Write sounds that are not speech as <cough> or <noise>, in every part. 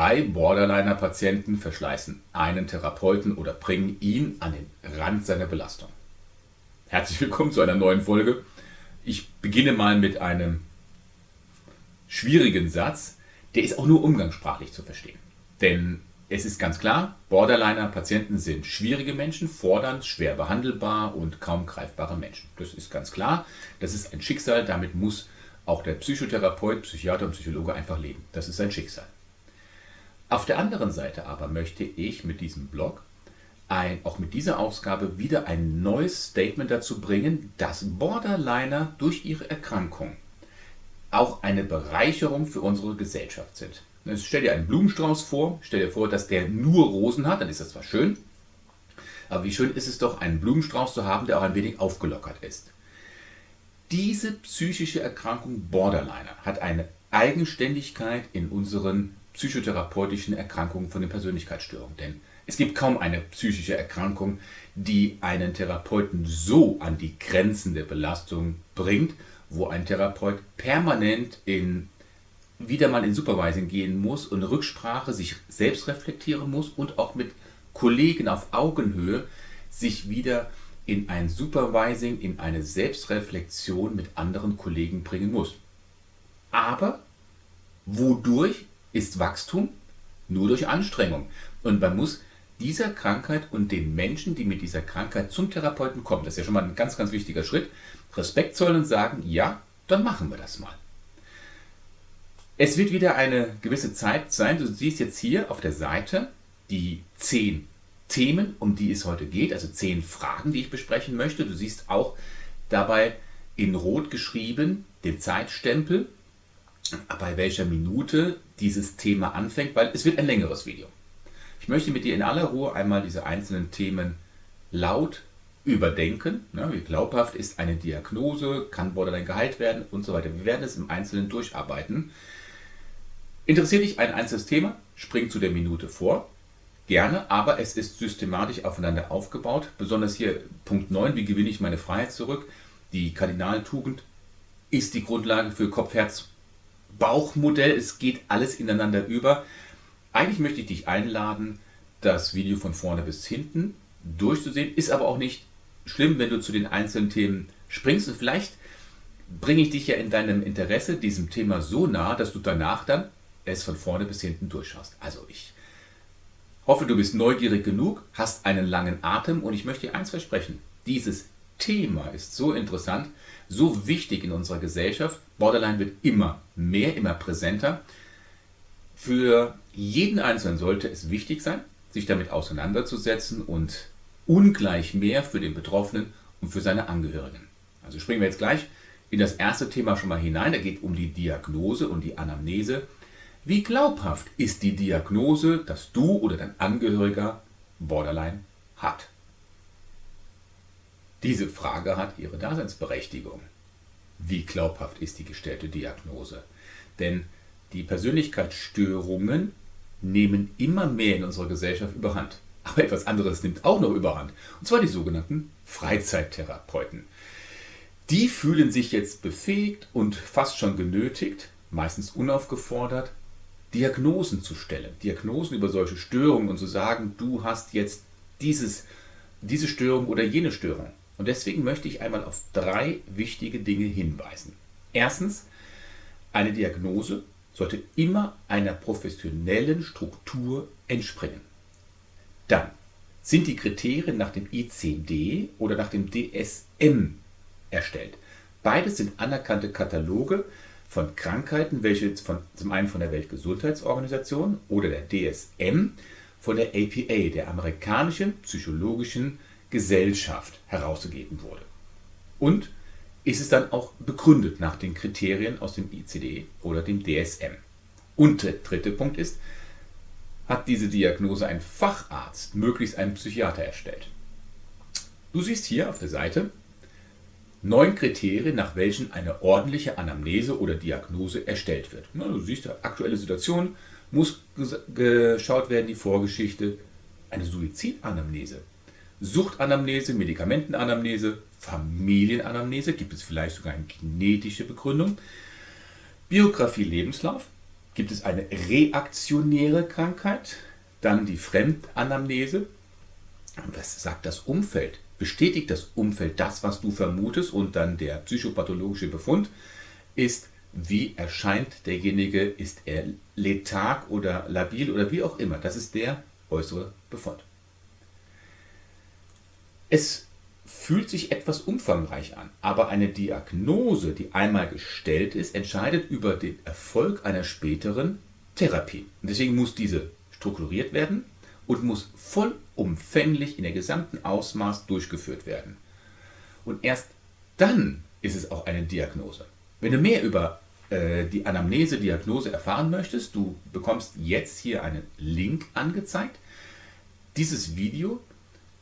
Drei Borderliner-Patienten verschleißen einen Therapeuten oder bringen ihn an den Rand seiner Belastung. Herzlich willkommen zu einer neuen Folge. Ich beginne mal mit einem schwierigen Satz, der ist auch nur umgangssprachlich zu verstehen. Denn es ist ganz klar, Borderliner-Patienten sind schwierige Menschen, fordernd, schwer behandelbar und kaum greifbare Menschen. Das ist ganz klar. Das ist ein Schicksal, damit muss auch der Psychotherapeut, Psychiater und Psychologe einfach leben. Das ist sein Schicksal. Auf der anderen Seite aber möchte ich mit diesem Blog ein, auch mit dieser Ausgabe wieder ein neues Statement dazu bringen, dass Borderliner durch ihre Erkrankung auch eine Bereicherung für unsere Gesellschaft sind. Jetzt stell dir einen Blumenstrauß vor, stell dir vor, dass der nur Rosen hat, dann ist das zwar schön, aber wie schön ist es doch, einen Blumenstrauß zu haben, der auch ein wenig aufgelockert ist. Diese psychische Erkrankung Borderliner hat eine Eigenständigkeit in unseren psychotherapeutischen Erkrankungen von den Persönlichkeitsstörungen. Denn es gibt kaum eine psychische Erkrankung, die einen Therapeuten so an die Grenzen der Belastung bringt, wo ein Therapeut permanent in wieder mal in Supervising gehen muss und Rücksprache sich selbst reflektieren muss und auch mit Kollegen auf Augenhöhe sich wieder in ein Supervising, in eine Selbstreflexion mit anderen Kollegen bringen muss. Aber wodurch ist Wachstum nur durch Anstrengung. Und man muss dieser Krankheit und den Menschen, die mit dieser Krankheit zum Therapeuten kommen, das ist ja schon mal ein ganz, ganz wichtiger Schritt, Respekt zollen und sagen, ja, dann machen wir das mal. Es wird wieder eine gewisse Zeit sein. Du siehst jetzt hier auf der Seite die zehn Themen, um die es heute geht, also zehn Fragen, die ich besprechen möchte. Du siehst auch dabei in Rot geschrieben den Zeitstempel bei welcher Minute dieses Thema anfängt, weil es wird ein längeres Video. Ich möchte mit dir in aller Ruhe einmal diese einzelnen Themen laut überdenken. Ne, wie glaubhaft ist eine Diagnose, kann Borderline geheilt werden und so weiter. Wir werden es im Einzelnen durcharbeiten. Interessiert dich ein einzelnes Thema? Spring zu der Minute vor. Gerne, aber es ist systematisch aufeinander aufgebaut. Besonders hier Punkt 9, wie gewinne ich meine Freiheit zurück? Die Kardinaltugend ist die Grundlage für Kopf-Herz Bauchmodell. Es geht alles ineinander über. Eigentlich möchte ich dich einladen, das Video von vorne bis hinten durchzusehen. Ist aber auch nicht schlimm, wenn du zu den einzelnen Themen springst. Und vielleicht bringe ich dich ja in deinem Interesse diesem Thema so nah, dass du danach dann es von vorne bis hinten durchschaust. Also ich hoffe, du bist neugierig genug, hast einen langen Atem und ich möchte dir eins versprechen. Dieses Thema ist so interessant, so wichtig in unserer Gesellschaft. Borderline wird immer mehr, immer präsenter. Für jeden Einzelnen sollte es wichtig sein, sich damit auseinanderzusetzen und ungleich mehr für den Betroffenen und für seine Angehörigen. Also springen wir jetzt gleich in das erste Thema schon mal hinein. Da geht um die Diagnose und die Anamnese. Wie glaubhaft ist die Diagnose, dass du oder dein Angehöriger Borderline hat? Diese Frage hat ihre Daseinsberechtigung. Wie glaubhaft ist die gestellte Diagnose? Denn die Persönlichkeitsstörungen nehmen immer mehr in unserer Gesellschaft überhand. Aber etwas anderes nimmt auch noch überhand. Und zwar die sogenannten Freizeittherapeuten. Die fühlen sich jetzt befähigt und fast schon genötigt, meistens unaufgefordert, Diagnosen zu stellen. Diagnosen über solche Störungen und zu sagen, du hast jetzt dieses, diese Störung oder jene Störung. Und deswegen möchte ich einmal auf drei wichtige Dinge hinweisen. Erstens, eine Diagnose sollte immer einer professionellen Struktur entspringen. Dann sind die Kriterien nach dem ICD oder nach dem DSM erstellt. Beides sind anerkannte Kataloge von Krankheiten, welche von, zum einen von der Weltgesundheitsorganisation oder der DSM von der APA, der amerikanischen psychologischen Gesellschaft herausgegeben wurde. Und ist es dann auch begründet nach den Kriterien aus dem ICD oder dem DSM. Und der dritte Punkt ist, hat diese Diagnose ein Facharzt, möglichst ein Psychiater erstellt. Du siehst hier auf der Seite neun Kriterien, nach welchen eine ordentliche Anamnese oder Diagnose erstellt wird. Du siehst, aktuelle Situation muss geschaut werden, die Vorgeschichte, eine Suizidanamnese, Suchtanamnese, Medikamentenanamnese, Familienanamnese, gibt es vielleicht sogar eine genetische Begründung, Biografie, Lebenslauf, gibt es eine reaktionäre Krankheit, dann die Fremdanamnese. Was sagt das Umfeld? Bestätigt das Umfeld das, was du vermutest? Und dann der psychopathologische Befund ist, wie erscheint derjenige? Ist er letharg oder labil oder wie auch immer? Das ist der äußere Befund. Es fühlt sich etwas umfangreich an, aber eine Diagnose, die einmal gestellt ist, entscheidet über den Erfolg einer späteren Therapie. Und deswegen muss diese strukturiert werden und muss vollumfänglich in der gesamten Ausmaß durchgeführt werden. Und erst dann ist es auch eine Diagnose. Wenn du mehr über äh, die Anamnese-Diagnose erfahren möchtest, du bekommst jetzt hier einen Link angezeigt. Dieses Video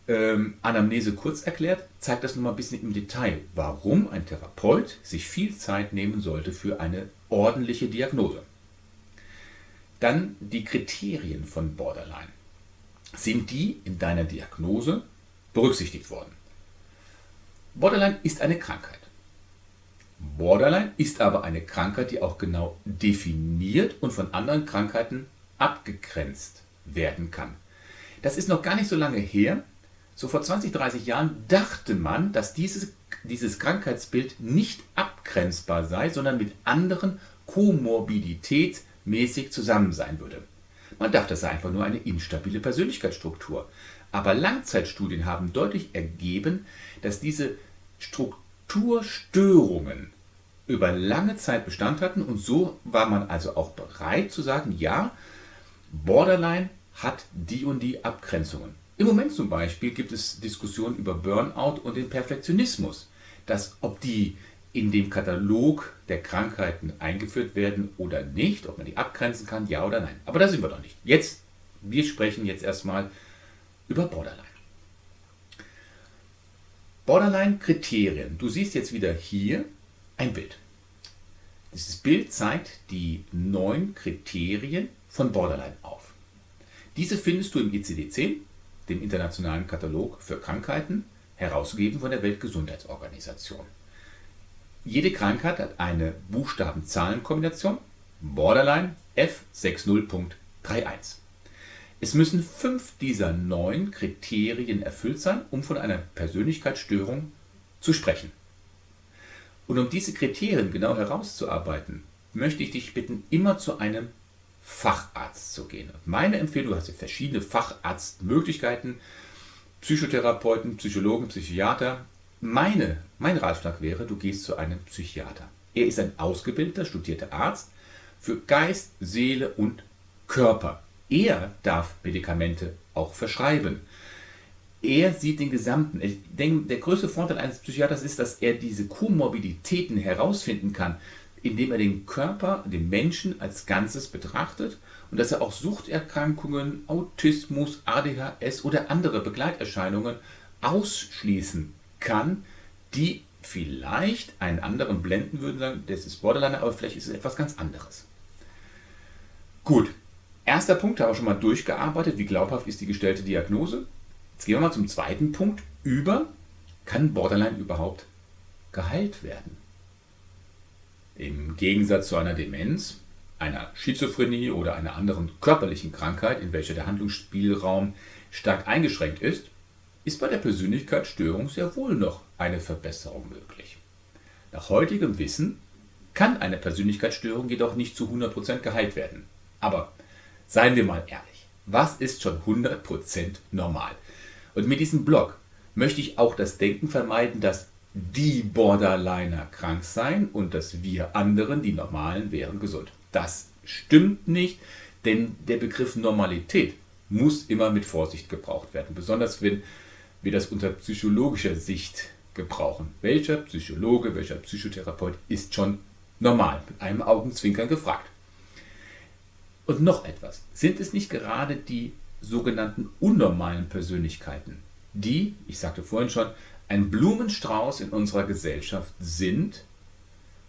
ähm, Anamnese kurz erklärt, zeigt das nochmal ein bisschen im Detail, warum ein Therapeut sich viel Zeit nehmen sollte für eine ordentliche Diagnose. Dann die Kriterien von Borderline. Sind die in deiner Diagnose berücksichtigt worden? Borderline ist eine Krankheit. Borderline ist aber eine Krankheit, die auch genau definiert und von anderen Krankheiten abgegrenzt werden kann. Das ist noch gar nicht so lange her, so vor 20, 30 Jahren dachte man, dass dieses, dieses Krankheitsbild nicht abgrenzbar sei, sondern mit anderen komorbiditätsmäßig zusammen sein würde. Man dachte, es sei einfach nur eine instabile Persönlichkeitsstruktur. Aber Langzeitstudien haben deutlich ergeben, dass diese Strukturstörungen über lange Zeit Bestand hatten und so war man also auch bereit zu sagen, ja, Borderline hat die und die Abgrenzungen. Im Moment zum Beispiel gibt es Diskussionen über Burnout und den Perfektionismus, dass ob die in dem Katalog der Krankheiten eingeführt werden oder nicht, ob man die abgrenzen kann, ja oder nein. Aber da sind wir doch nicht. Jetzt, wir sprechen jetzt erstmal über Borderline. Borderline-Kriterien. Du siehst jetzt wieder hier ein Bild. Dieses Bild zeigt die neun Kriterien von Borderline auf. Diese findest du im ICD-10 dem Internationalen Katalog für Krankheiten, herausgegeben von der Weltgesundheitsorganisation. Jede Krankheit hat eine Buchstaben-Zahlen-Kombination, Borderline F60.31. Es müssen fünf dieser neun Kriterien erfüllt sein, um von einer Persönlichkeitsstörung zu sprechen. Und um diese Kriterien genau herauszuarbeiten, möchte ich dich bitten, immer zu einem Facharzt zu gehen. Meine Empfehlung, du hast ja verschiedene Facharztmöglichkeiten, Psychotherapeuten, Psychologen, Psychiater. Meine, mein Ratschlag wäre, du gehst zu einem Psychiater. Er ist ein ausgebildeter, studierter Arzt für Geist, Seele und Körper. Er darf Medikamente auch verschreiben. Er sieht den gesamten. Ich denke, der größte Vorteil eines Psychiaters ist, dass er diese Komorbiditäten herausfinden kann indem er den Körper, den Menschen als Ganzes betrachtet und dass er auch Suchterkrankungen, Autismus, ADHS oder andere Begleiterscheinungen ausschließen kann, die vielleicht einen anderen blenden würden, sagen, das ist Borderline, aber vielleicht ist es etwas ganz anderes. Gut, erster Punkt haben wir schon mal durchgearbeitet, wie glaubhaft ist die gestellte Diagnose. Jetzt gehen wir mal zum zweiten Punkt über, kann Borderline überhaupt geheilt werden? Im Gegensatz zu einer Demenz, einer Schizophrenie oder einer anderen körperlichen Krankheit, in welcher der Handlungsspielraum stark eingeschränkt ist, ist bei der Persönlichkeitsstörung sehr wohl noch eine Verbesserung möglich. Nach heutigem Wissen kann eine Persönlichkeitsstörung jedoch nicht zu 100% geheilt werden. Aber seien wir mal ehrlich, was ist schon 100% normal? Und mit diesem Blog möchte ich auch das Denken vermeiden, dass die Borderliner krank sein und dass wir anderen, die Normalen, wären gesund. Das stimmt nicht, denn der Begriff Normalität muss immer mit Vorsicht gebraucht werden, besonders wenn wir das unter psychologischer Sicht gebrauchen. Welcher Psychologe, welcher Psychotherapeut ist schon normal, mit einem Augenzwinkern gefragt. Und noch etwas, sind es nicht gerade die sogenannten unnormalen Persönlichkeiten, die, ich sagte vorhin schon, ein Blumenstrauß in unserer Gesellschaft sind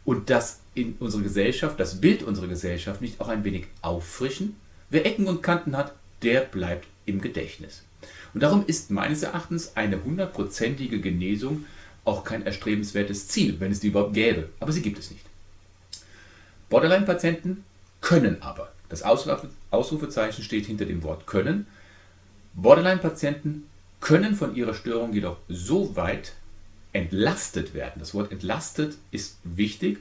und das in unserer Gesellschaft, das Bild unserer Gesellschaft nicht auch ein wenig auffrischen? Wer Ecken und Kanten hat, der bleibt im Gedächtnis. Und darum ist meines Erachtens eine hundertprozentige Genesung auch kein erstrebenswertes Ziel, wenn es die überhaupt gäbe. Aber sie gibt es nicht. Borderline-Patienten können aber. Das Ausrufezeichen steht hinter dem Wort können. Borderline-Patienten können von ihrer Störung jedoch so weit entlastet werden. Das Wort entlastet ist wichtig,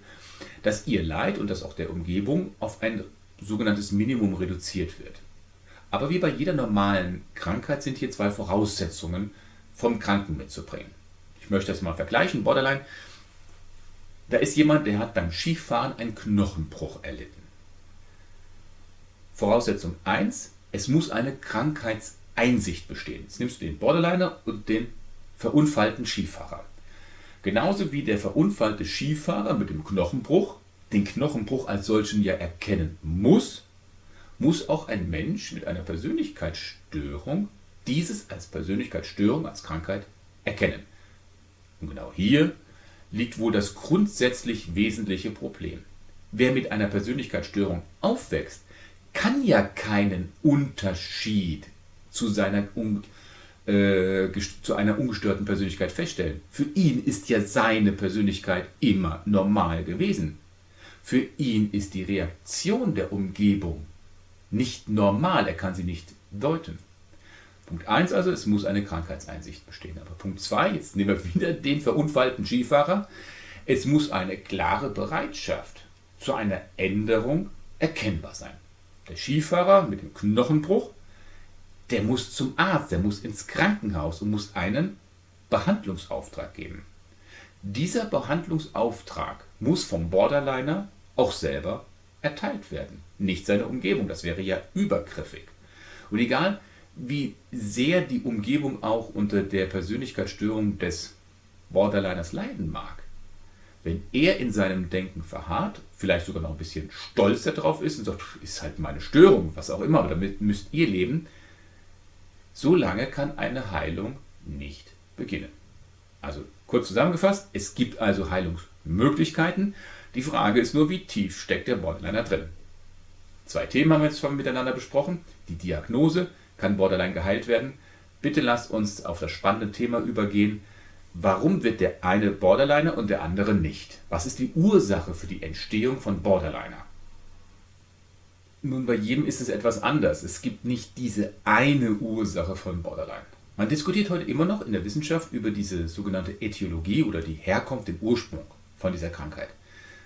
dass ihr Leid und das auch der Umgebung auf ein sogenanntes Minimum reduziert wird. Aber wie bei jeder normalen Krankheit sind hier zwei Voraussetzungen vom Kranken mitzubringen. Ich möchte das mal vergleichen. Borderline, da ist jemand, der hat beim Skifahren einen Knochenbruch erlitten. Voraussetzung 1, es muss eine Krankheitseinsicht bestehen. Jetzt nimmst du den Borderliner und den verunfallten Skifahrer. Genauso wie der verunfallte Skifahrer mit dem Knochenbruch den Knochenbruch als solchen ja erkennen muss, muss auch ein Mensch mit einer Persönlichkeitsstörung dieses als Persönlichkeitsstörung, als Krankheit erkennen. Und genau hier liegt wohl das grundsätzlich wesentliche Problem. Wer mit einer Persönlichkeitsstörung aufwächst, kann ja keinen Unterschied zu, seiner, äh, zu einer ungestörten Persönlichkeit feststellen. Für ihn ist ja seine Persönlichkeit immer normal gewesen. Für ihn ist die Reaktion der Umgebung nicht normal, er kann sie nicht deuten. Punkt 1 also, es muss eine Krankheitseinsicht bestehen. Aber Punkt 2, jetzt nehmen wir wieder den verunfallten Skifahrer, es muss eine klare Bereitschaft zu einer Änderung erkennbar sein. Der Skifahrer mit dem Knochenbruch, der muss zum Arzt, der muss ins Krankenhaus und muss einen Behandlungsauftrag geben. Dieser Behandlungsauftrag muss vom Borderliner auch selber erteilt werden, nicht seine Umgebung. Das wäre ja übergriffig. Und egal, wie sehr die Umgebung auch unter der Persönlichkeitsstörung des Borderliners leiden mag, wenn er in seinem Denken verharrt, vielleicht sogar noch ein bisschen stolz darauf ist und sagt, ist halt meine Störung, was auch immer, aber damit müsst ihr leben, so lange kann eine Heilung nicht beginnen. Also kurz zusammengefasst, es gibt also Heilungsmöglichkeiten, die Frage ist nur, wie tief steckt der Borderliner drin. Zwei Themen haben wir jetzt schon miteinander besprochen. Die Diagnose, kann Borderline geheilt werden? Bitte lasst uns auf das spannende Thema übergehen. Warum wird der eine Borderliner und der andere nicht? Was ist die Ursache für die Entstehung von Borderliner? Nun, bei jedem ist es etwas anders. Es gibt nicht diese eine Ursache von Borderline. Man diskutiert heute immer noch in der Wissenschaft über diese sogenannte Ätiologie oder die Herkunft, den Ursprung von dieser Krankheit.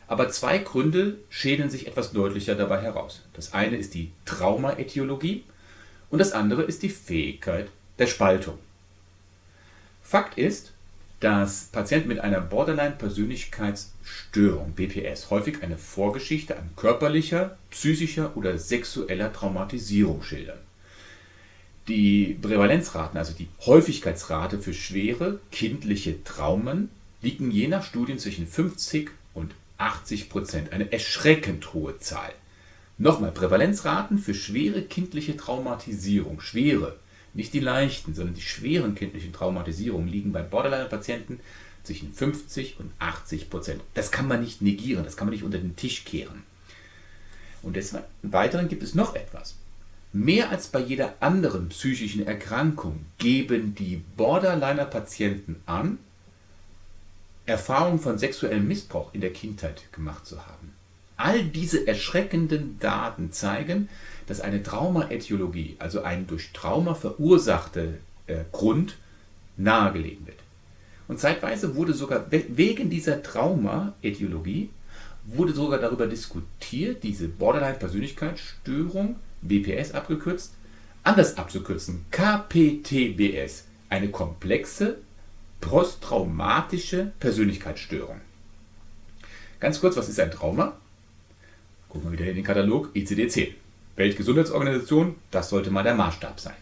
Aber zwei Gründe schälen sich etwas deutlicher dabei heraus. Das eine ist die Traumaetiologie und das andere ist die Fähigkeit der Spaltung. Fakt ist, dass Patienten mit einer Borderline-Persönlichkeitsstörung, BPS, häufig eine Vorgeschichte an körperlicher, psychischer oder sexueller Traumatisierung schildern. Die Prävalenzraten, also die Häufigkeitsrate für schwere kindliche Traumen, liegen je nach Studien zwischen 50 und 80 Prozent, eine erschreckend hohe Zahl. Nochmal, Prävalenzraten für schwere kindliche Traumatisierung, schwere, nicht die leichten, sondern die schweren kindlichen Traumatisierungen liegen bei Borderline-Patienten zwischen 50 und 80 Prozent. Das kann man nicht negieren, das kann man nicht unter den Tisch kehren. Und des Weiteren gibt es noch etwas. Mehr als bei jeder anderen psychischen Erkrankung geben die Borderliner-Patienten an, Erfahrung von sexuellem Missbrauch in der Kindheit gemacht zu haben. All diese erschreckenden Daten zeigen, dass eine Traumaetiologie, also ein durch Trauma verursachter äh, Grund, nahegelegen wird. Und zeitweise wurde sogar wegen dieser Traumaetiologie wurde sogar darüber diskutiert, diese Borderline-Persönlichkeitsstörung, BPS abgekürzt, anders abzukürzen, KPTBS, eine komplexe posttraumatische Persönlichkeitsstörung. Ganz kurz, was ist ein Trauma? Gucken wir wieder in den Katalog ICD-10. Weltgesundheitsorganisation, das sollte mal der Maßstab sein.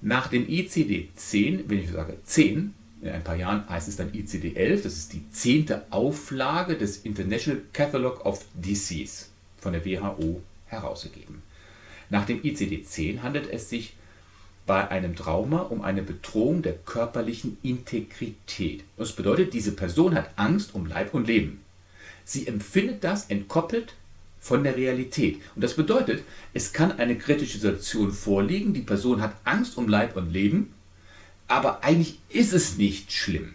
Nach dem ICD-10, wenn ich sage 10, in ein paar Jahren heißt es dann ICD-11, das ist die zehnte Auflage des International Catalogue of Disease von der WHO herausgegeben. Nach dem ICD-10 handelt es sich bei einem Trauma um eine Bedrohung der körperlichen Integrität. Das bedeutet, diese Person hat Angst um Leib und Leben. Sie empfindet das entkoppelt von der Realität. Und das bedeutet, es kann eine kritische Situation vorliegen, die Person hat Angst um Leib und Leben, aber eigentlich ist es nicht schlimm.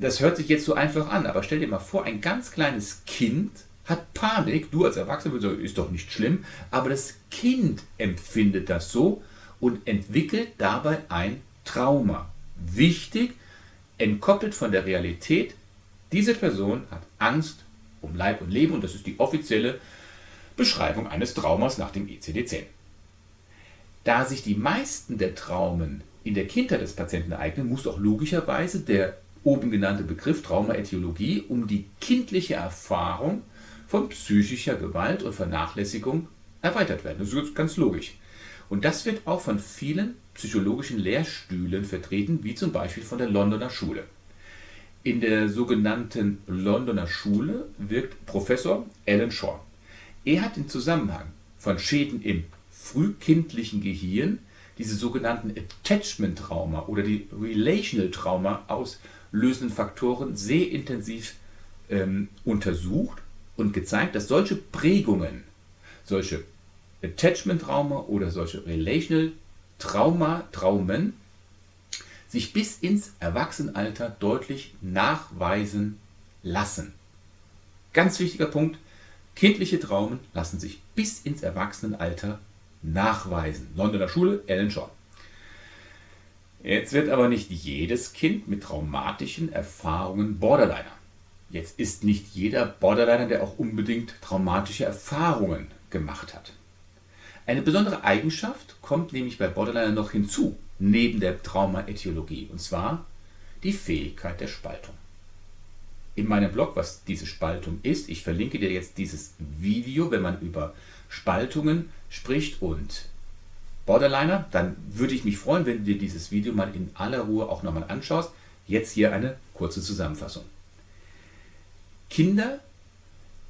Das hört sich jetzt so einfach an, aber stell dir mal vor, ein ganz kleines Kind hat Panik, du als Erwachsener würdest sagen, ist doch nicht schlimm, aber das Kind empfindet das so und entwickelt dabei ein Trauma. Wichtig, entkoppelt von der Realität, diese Person hat Angst um Leib und Leben und das ist die offizielle Beschreibung eines Traumas nach dem ICD-10. Da sich die meisten der Traumen in der Kindheit des Patienten ereignen, muss auch logischerweise der oben genannte Begriff Traumaetiologie um die kindliche Erfahrung von psychischer Gewalt und Vernachlässigung erweitert werden. Das ist ganz logisch. Und das wird auch von vielen psychologischen Lehrstühlen vertreten, wie zum Beispiel von der Londoner Schule. In der sogenannten Londoner Schule wirkt Professor Alan Shaw. Er hat den Zusammenhang von Schäden im frühkindlichen Gehirn, diese sogenannten Attachment Trauma oder die Relational Trauma auslösenden Faktoren sehr intensiv ähm, untersucht und gezeigt, dass solche Prägungen, solche Attachment Trauma oder solche Relational Trauma, Traumen sich bis ins Erwachsenenalter deutlich nachweisen lassen. Ganz wichtiger Punkt, kindliche Traumen lassen sich bis ins Erwachsenenalter nachweisen. Londoner Schule, Ellen Shaw. Jetzt wird aber nicht jedes Kind mit traumatischen Erfahrungen Borderliner. Jetzt ist nicht jeder Borderliner, der auch unbedingt traumatische Erfahrungen gemacht hat. Eine besondere Eigenschaft kommt nämlich bei Borderliner noch hinzu, neben der Traumaetiologie, und zwar die Fähigkeit der Spaltung. In meinem Blog, was diese Spaltung ist, ich verlinke dir jetzt dieses Video, wenn man über Spaltungen spricht und Borderliner, dann würde ich mich freuen, wenn du dir dieses Video mal in aller Ruhe auch nochmal anschaust. Jetzt hier eine kurze Zusammenfassung. Kinder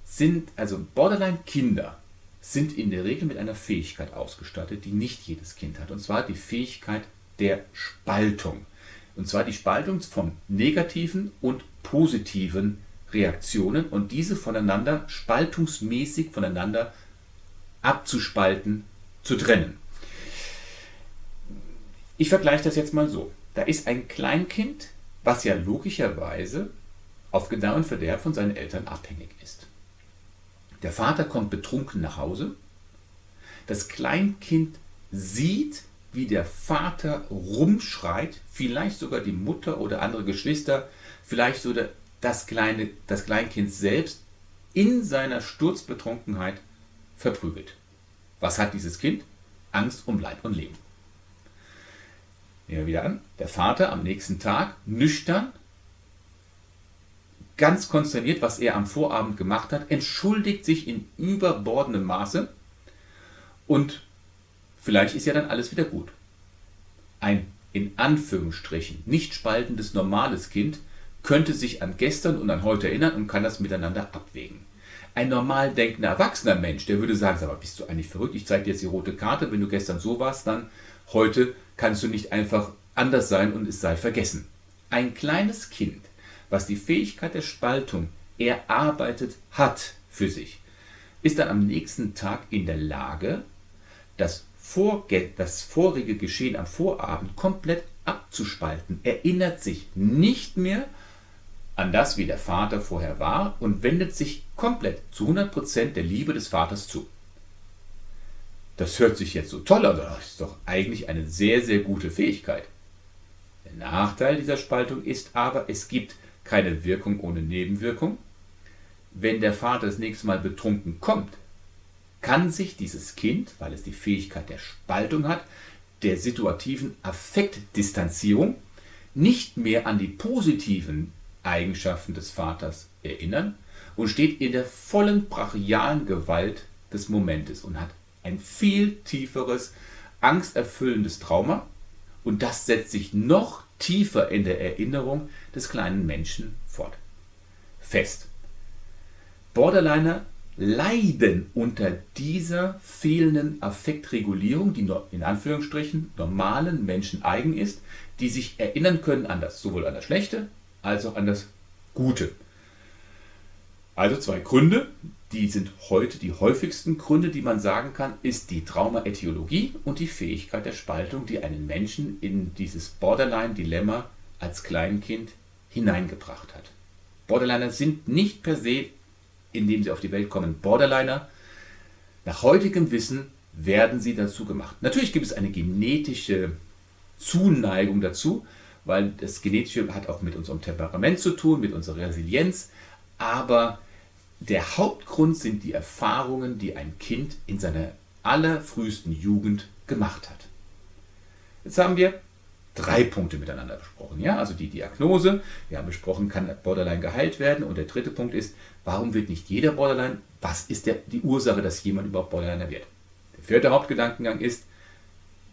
sind, also Borderline-Kinder sind in der Regel mit einer Fähigkeit ausgestattet, die nicht jedes Kind hat. Und zwar die Fähigkeit der Spaltung. Und zwar die Spaltung von negativen und positiven Reaktionen und diese voneinander spaltungsmäßig voneinander abzuspalten, zu trennen. Ich vergleiche das jetzt mal so. Da ist ein Kleinkind, was ja logischerweise auf Gedeih und Verderb von seinen Eltern abhängig ist. Der Vater kommt betrunken nach Hause. Das Kleinkind sieht, wie der Vater rumschreit, vielleicht sogar die Mutter oder andere Geschwister, vielleicht sogar das, kleine, das Kleinkind selbst in seiner Sturzbetrunkenheit verprügelt. Was hat dieses Kind? Angst um Leib und Leben. Nehmen wir wieder an. Der Vater am nächsten Tag nüchtern ganz konsterniert, was er am Vorabend gemacht hat, entschuldigt sich in überbordendem Maße und vielleicht ist ja dann alles wieder gut. Ein in Anführungsstrichen nicht spaltendes normales Kind könnte sich an gestern und an heute erinnern und kann das miteinander abwägen. Ein normal denkender erwachsener Mensch, der würde sagen, aber bist du eigentlich verrückt? Ich zeige dir jetzt die rote Karte, wenn du gestern so warst, dann heute kannst du nicht einfach anders sein und es sei vergessen. Ein kleines Kind was die Fähigkeit der Spaltung erarbeitet hat für sich, ist dann am nächsten Tag in der Lage, das, Das vorige Geschehen am Vorabend komplett abzuspalten, erinnert sich nicht mehr an das, wie der Vater vorher war und wendet sich komplett zu 100% der Liebe des Vaters zu. Das hört sich jetzt so toll an, das ist doch eigentlich eine sehr, sehr gute Fähigkeit. Der Nachteil dieser Spaltung ist aber, es gibt keine Wirkung ohne Nebenwirkung. Wenn der Vater das nächste Mal betrunken kommt, kann sich dieses Kind, weil es die Fähigkeit der Spaltung hat, der situativen Affektdistanzierung nicht mehr an die positiven Eigenschaften des Vaters erinnern und steht in der vollen brachialen Gewalt des Momentes und hat ein viel tieferes, angsterfüllendes Trauma und das setzt sich noch tiefer in der Erinnerung des kleinen Menschen fort. Fest. Borderliner leiden unter dieser fehlenden Affektregulierung, die in Anführungsstrichen normalen Menschen eigen ist, die sich erinnern können an das, sowohl an das Schlechte als auch an das Gute. Also zwei Gründe, die sind heute die häufigsten Gründe, die man sagen kann, ist die Traumaetiologie und die Fähigkeit der Spaltung, die einen Menschen in dieses Borderline-Dilemma als Kleinkind hineingebracht hat. Borderliner sind nicht per se in dem sie auf die Welt kommen, Borderliner. Nach heutigem Wissen werden sie dazu gemacht. Natürlich gibt es eine genetische Zuneigung dazu, weil das Genetische hat auch mit unserem Temperament zu tun, mit unserer Resilienz. Aber der Hauptgrund sind die Erfahrungen, die ein Kind in seiner allerfrühesten Jugend gemacht hat. Jetzt haben wir drei Punkte miteinander besprochen. Ja? Also die Diagnose, wir haben besprochen, kann Borderline geheilt werden. Und der dritte Punkt ist, warum wird nicht jeder Borderline? Was ist der, die Ursache, dass jemand überhaupt Borderliner wird? Der vierte Hauptgedankengang ist,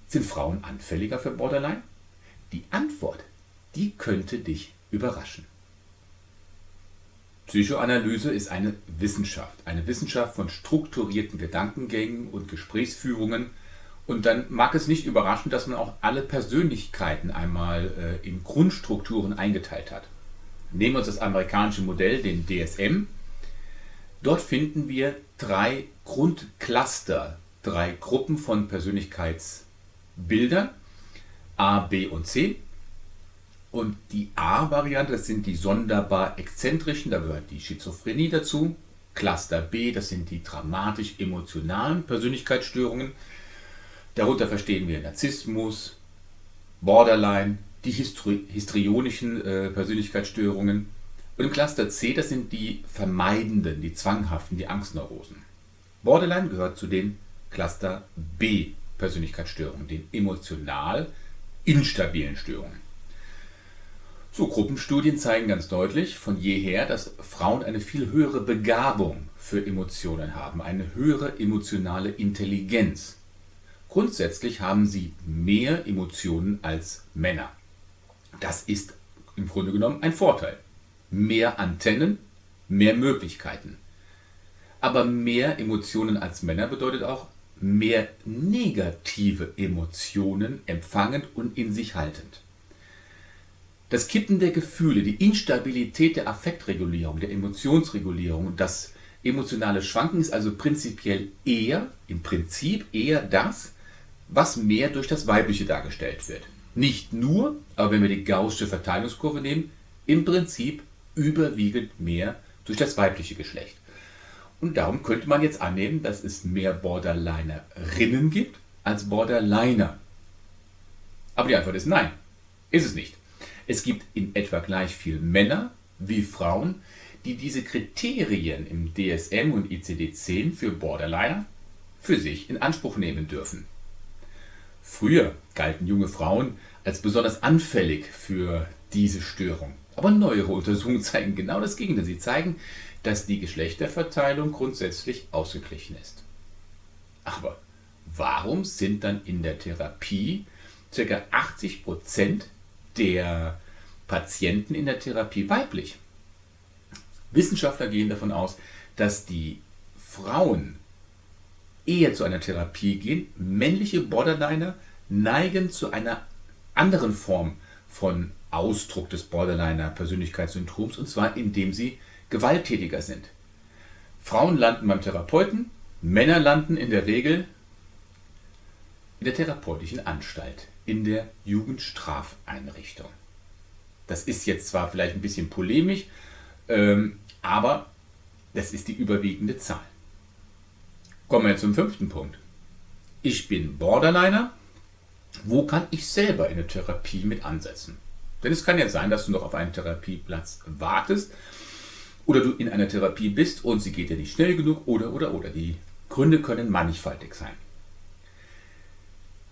sind Frauen anfälliger für Borderline? Die Antwort, die könnte dich überraschen. Psychoanalyse ist eine Wissenschaft, eine Wissenschaft von strukturierten Gedankengängen und Gesprächsführungen. Und dann mag es nicht überraschen, dass man auch alle Persönlichkeiten einmal äh, in Grundstrukturen eingeteilt hat. Nehmen wir uns das amerikanische Modell, den DSM. Dort finden wir drei Grundcluster, drei Gruppen von Persönlichkeitsbildern, A, B und C. Und die A-Variante, das sind die sonderbar exzentrischen, da gehört die Schizophrenie dazu. Cluster B, das sind die dramatisch-emotionalen Persönlichkeitsstörungen. Darunter verstehen wir Narzissmus, Borderline, die histri histrionischen äh, Persönlichkeitsstörungen. Und im Cluster C, das sind die vermeidenden, die zwanghaften, die Angstneurosen. Borderline gehört zu den Cluster B Persönlichkeitsstörungen, den emotional instabilen Störungen. So, Gruppenstudien zeigen ganz deutlich von jeher, dass Frauen eine viel höhere Begabung für Emotionen haben, eine höhere emotionale Intelligenz. Grundsätzlich haben sie mehr Emotionen als Männer. Das ist im Grunde genommen ein Vorteil. Mehr Antennen, mehr Möglichkeiten. Aber mehr Emotionen als Männer bedeutet auch mehr negative Emotionen empfangend und in sich haltend. Das Kippen der Gefühle, die Instabilität der Affektregulierung, der Emotionsregulierung, das emotionale Schwanken ist also prinzipiell eher, im Prinzip eher das, was mehr durch das Weibliche dargestellt wird. Nicht nur, aber wenn wir die gaußsche Verteilungskurve nehmen, im Prinzip überwiegend mehr durch das weibliche Geschlecht. Und darum könnte man jetzt annehmen, dass es mehr Borderlinerinnen gibt als Borderliner. Aber die Antwort ist nein, ist es nicht. Es gibt in etwa gleich viel Männer wie Frauen, die diese Kriterien im DSM und ICD-10 für Borderliner für sich in Anspruch nehmen dürfen. Früher galten junge Frauen als besonders anfällig für diese Störung. Aber neuere Untersuchungen <laughs> zeigen genau das Gegenteil. Sie zeigen, dass die Geschlechterverteilung grundsätzlich ausgeglichen ist. Aber warum sind dann in der Therapie ca. 80 Prozent der Patienten in der Therapie weiblich. Wissenschaftler gehen davon aus, dass die Frauen eher zu einer Therapie gehen. Männliche Borderliner neigen zu einer anderen Form von Ausdruck des Borderliner-Persönlichkeitssyndroms, und zwar indem sie gewalttätiger sind. Frauen landen beim Therapeuten, Männer landen in der Regel in der therapeutischen Anstalt in der Jugendstrafeinrichtung. Das ist jetzt zwar vielleicht ein bisschen polemisch, ähm, aber das ist die überwiegende Zahl. Kommen wir zum fünften Punkt. Ich bin Borderliner. Wo kann ich selber in der Therapie mit ansetzen? Denn es kann ja sein, dass du noch auf einen Therapieplatz wartest oder du in einer Therapie bist und sie geht ja nicht schnell genug oder oder oder. Die Gründe können mannigfaltig sein.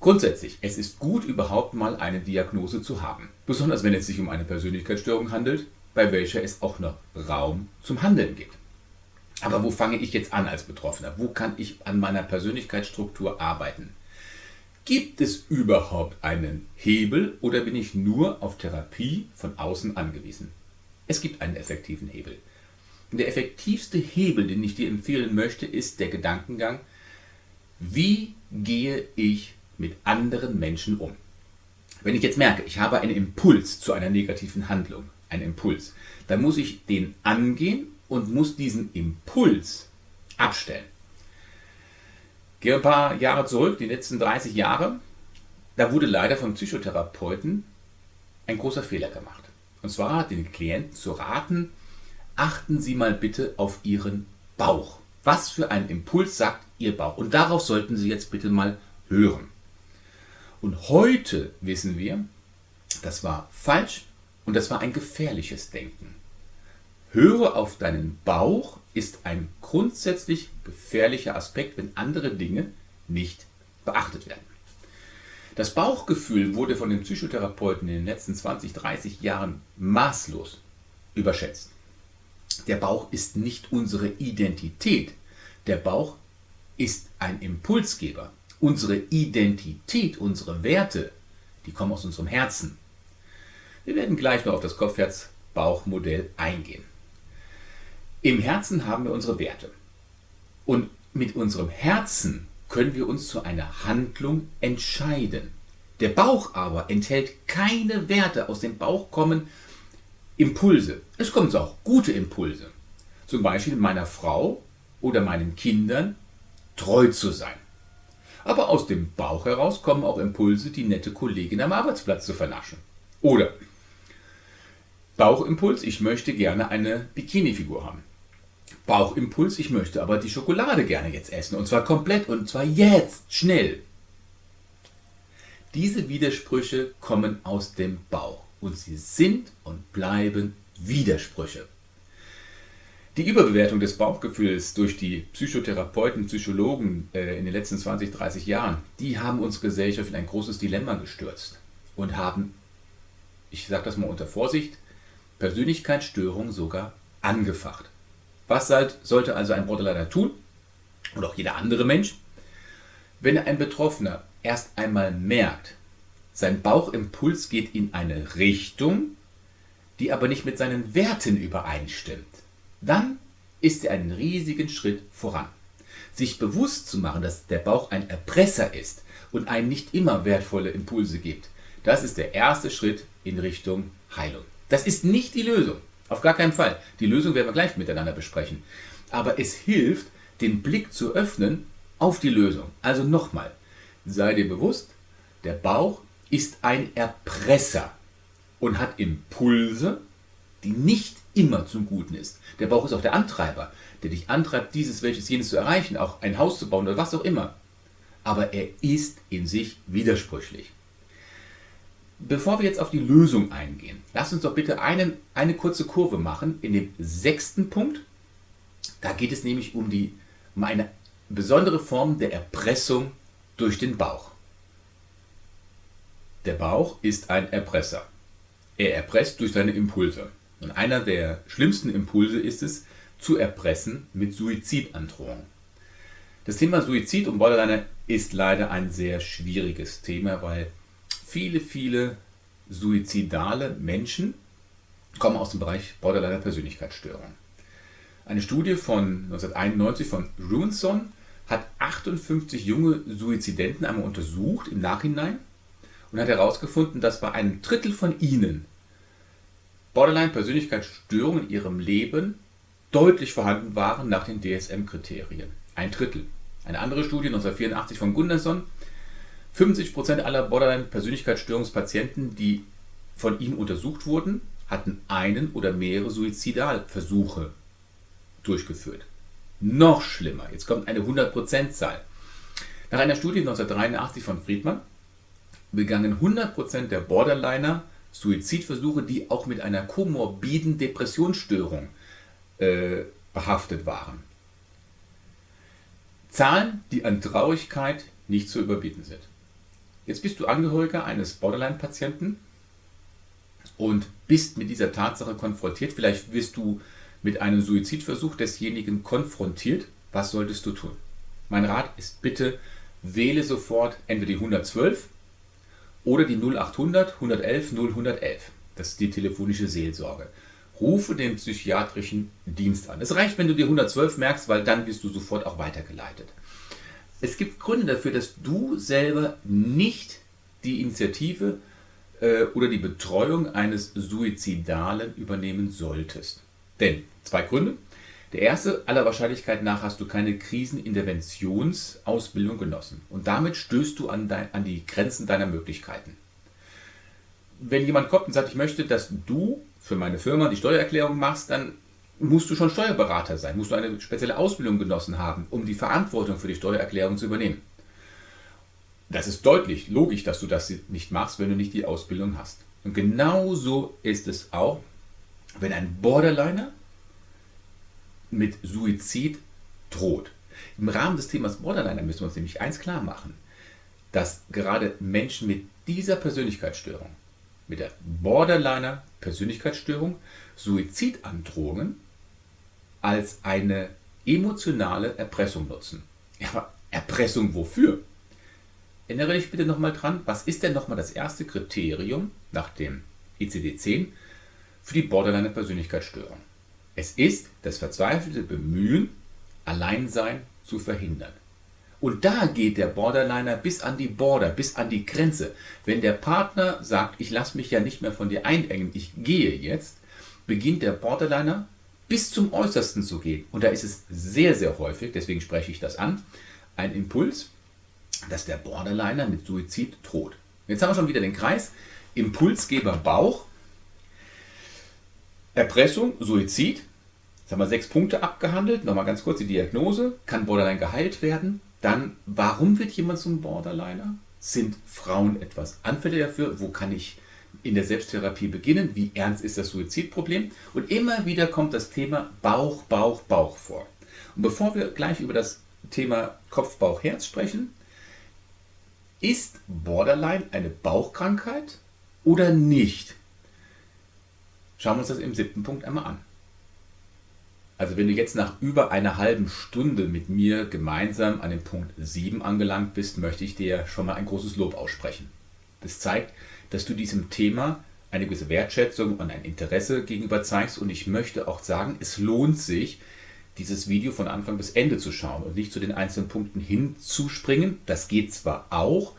Grundsätzlich, es ist gut, überhaupt mal eine Diagnose zu haben, besonders wenn es sich um eine Persönlichkeitsstörung handelt, bei welcher es auch noch Raum zum Handeln gibt. Aber wo fange ich jetzt an als Betroffener? Wo kann ich an meiner Persönlichkeitsstruktur arbeiten? Gibt es überhaupt einen Hebel oder bin ich nur auf Therapie von außen angewiesen? Es gibt einen effektiven Hebel. Und der effektivste Hebel, den ich dir empfehlen möchte, ist der Gedankengang, wie gehe ich mit anderen Menschen um. Wenn ich jetzt merke, ich habe einen Impuls zu einer negativen Handlung, einen Impuls, dann muss ich den angehen und muss diesen Impuls abstellen. Gehe ein paar Jahre zurück, die letzten 30 Jahre, da wurde leider von Psychotherapeuten ein großer Fehler gemacht. Und zwar den Klienten zu raten, achten Sie mal bitte auf Ihren Bauch. Was für einen Impuls sagt Ihr Bauch? Und darauf sollten Sie jetzt bitte mal hören. Und heute wissen wir, das war falsch und das war ein gefährliches Denken. Höre auf deinen Bauch ist ein grundsätzlich gefährlicher Aspekt, wenn andere Dinge nicht beachtet werden. Das Bauchgefühl wurde von den Psychotherapeuten in den letzten 20, 30 Jahren maßlos überschätzt. Der Bauch ist nicht unsere Identität. Der Bauch ist ein Impulsgeber. Unsere Identität, unsere Werte, die kommen aus unserem Herzen. Wir werden gleich noch auf das Kopf-Herz-Bauch-Modell eingehen. Im Herzen haben wir unsere Werte. Und mit unserem Herzen können wir uns zu einer Handlung entscheiden. Der Bauch aber enthält keine Werte. Aus dem Bauch kommen Impulse. Es kommen auch gute Impulse. Zum Beispiel meiner Frau oder meinen Kindern treu zu sein. Aber aus dem Bauch heraus kommen auch Impulse, die nette Kollegin am Arbeitsplatz zu vernaschen. Oder Bauchimpuls, ich möchte gerne eine Bikini-Figur haben. Bauchimpuls, ich möchte aber die Schokolade gerne jetzt essen. Und zwar komplett und zwar jetzt, schnell. Diese Widersprüche kommen aus dem Bauch und sie sind und bleiben Widersprüche. Die Überbewertung des Bauchgefühls durch die Psychotherapeuten, Psychologen äh, in den letzten 20, 30 Jahren, die haben uns Gesellschaft in ein großes Dilemma gestürzt und haben, ich sage das mal unter Vorsicht, Persönlichkeitsstörungen sogar angefacht. Was sollte also ein Borderliner tun? Und auch jeder andere Mensch? Wenn ein Betroffener erst einmal merkt, sein Bauchimpuls geht in eine Richtung, die aber nicht mit seinen Werten übereinstimmt, dann ist er einen riesigen Schritt voran. Sich bewusst zu machen, dass der Bauch ein Erpresser ist und einem nicht immer wertvolle Impulse gibt, das ist der erste Schritt in Richtung Heilung. Das ist nicht die Lösung. Auf gar keinen Fall. Die Lösung werden wir gleich miteinander besprechen. Aber es hilft, den Blick zu öffnen auf die Lösung. Also nochmal, sei dir bewusst, der Bauch ist ein Erpresser und hat Impulse, die nicht immer zum Guten ist. Der Bauch ist auch der Antreiber, der dich antreibt, dieses, welches, jenes zu erreichen, auch ein Haus zu bauen oder was auch immer. Aber er ist in sich widersprüchlich. Bevor wir jetzt auf die Lösung eingehen, lass uns doch bitte einen, eine kurze Kurve machen in dem sechsten Punkt. Da geht es nämlich um, die, um eine besondere Form der Erpressung durch den Bauch. Der Bauch ist ein Erpresser. Er erpresst durch seine Impulse. Und einer der schlimmsten Impulse ist es, zu erpressen mit Suizidandrohung. Das Thema Suizid und Borderliner ist leider ein sehr schwieriges Thema, weil viele, viele suizidale Menschen kommen aus dem Bereich Borderliner Persönlichkeitsstörung. Eine Studie von 1991 von Runson hat 58 junge Suizidenten einmal untersucht im Nachhinein und hat herausgefunden, dass bei einem Drittel von ihnen Borderline-Persönlichkeitsstörungen in ihrem Leben deutlich vorhanden waren nach den DSM-Kriterien. Ein Drittel. Eine andere Studie 1984 von Gunderson 50% aller Borderline-Persönlichkeitsstörungspatienten, die von ihm untersucht wurden, hatten einen oder mehrere Suizidalversuche durchgeführt. Noch schlimmer, jetzt kommt eine 100%-Zahl. Nach einer Studie 1983 von Friedmann begangen 100% der Borderliner Suizidversuche, die auch mit einer komorbiden Depressionsstörung äh, behaftet waren. Zahlen, die an Traurigkeit nicht zu überbieten sind. Jetzt bist du Angehöriger eines Borderline-Patienten und bist mit dieser Tatsache konfrontiert. Vielleicht wirst du mit einem Suizidversuch desjenigen konfrontiert. Was solltest du tun? Mein Rat ist bitte, wähle sofort entweder die 112 oder die 0800 111 0111. Das ist die telefonische Seelsorge. Rufe den psychiatrischen Dienst an. Es reicht, wenn du die 112 merkst, weil dann wirst du sofort auch weitergeleitet es gibt Gründe dafür, dass du selber nicht die Initiative äh, oder die Betreuung eines Suizidalen übernehmen solltest. Denn zwei Gründe. Der erste, aller Wahrscheinlichkeit nach hast du keine Kriseninterventionsausbildung genossen. Und damit stößt du an, dein, an die Grenzen deiner Möglichkeiten. Wenn jemand kommt und sagt, ich möchte, dass du für meine Firma die Steuererklärung machst, dann musst du schon Steuerberater sein, musst du eine spezielle Ausbildung genossen haben, um die Verantwortung für die Steuererklärung zu übernehmen. Das ist deutlich logisch, dass du das nicht machst, wenn du nicht die Ausbildung hast. Und genauso ist es auch, wenn ein Borderliner mit Suizid droht. Im Rahmen des Themas Borderliner müssen wir uns nämlich eins klar machen, dass gerade Menschen mit dieser Persönlichkeitsstörung, mit der Borderliner Persönlichkeitsstörung, Suizidandrohungen als eine emotionale Erpressung nutzen. Ja, aber Erpressung wofür? Erinnere dich bitte nochmal dran, was ist denn nochmal das erste Kriterium nach dem ICD-10 für die Borderline-Persönlichkeitsstörung? Es ist das verzweifelte Bemühen, Alleinsein zu verhindern. Und da geht der Borderliner bis an die Border, bis an die Grenze. Wenn der Partner sagt, ich lasse mich ja nicht mehr von dir einengen, ich gehe jetzt, beginnt der Borderliner bis zum Äußersten zu gehen. Und da ist es sehr, sehr häufig, deswegen spreche ich das an, ein Impuls, dass der Borderliner mit Suizid droht. Jetzt haben wir schon wieder den Kreis. Impulsgeber Bauch, Erpressung, Suizid. Jetzt haben wir sechs Punkte abgehandelt. Nochmal ganz kurz die Diagnose. Kann Borderline geheilt werden? Dann, warum wird jemand zum Borderliner? Sind Frauen etwas anfällig dafür? Wo kann ich in der Selbsttherapie beginnen? Wie ernst ist das Suizidproblem? Und immer wieder kommt das Thema Bauch, Bauch, Bauch vor. Und bevor wir gleich über das Thema Kopf, Bauch, Herz sprechen, ist Borderline eine Bauchkrankheit oder nicht? Schauen wir uns das im siebten Punkt einmal an. Also wenn du jetzt nach über einer halben Stunde mit mir gemeinsam an dem Punkt 7 angelangt bist, möchte ich dir schon mal ein großes Lob aussprechen. Das zeigt, dass du diesem Thema eine gewisse Wertschätzung und ein Interesse gegenüber zeigst und ich möchte auch sagen, es lohnt sich, dieses Video von Anfang bis Ende zu schauen und nicht zu den einzelnen Punkten hinzuspringen. Das geht zwar auch,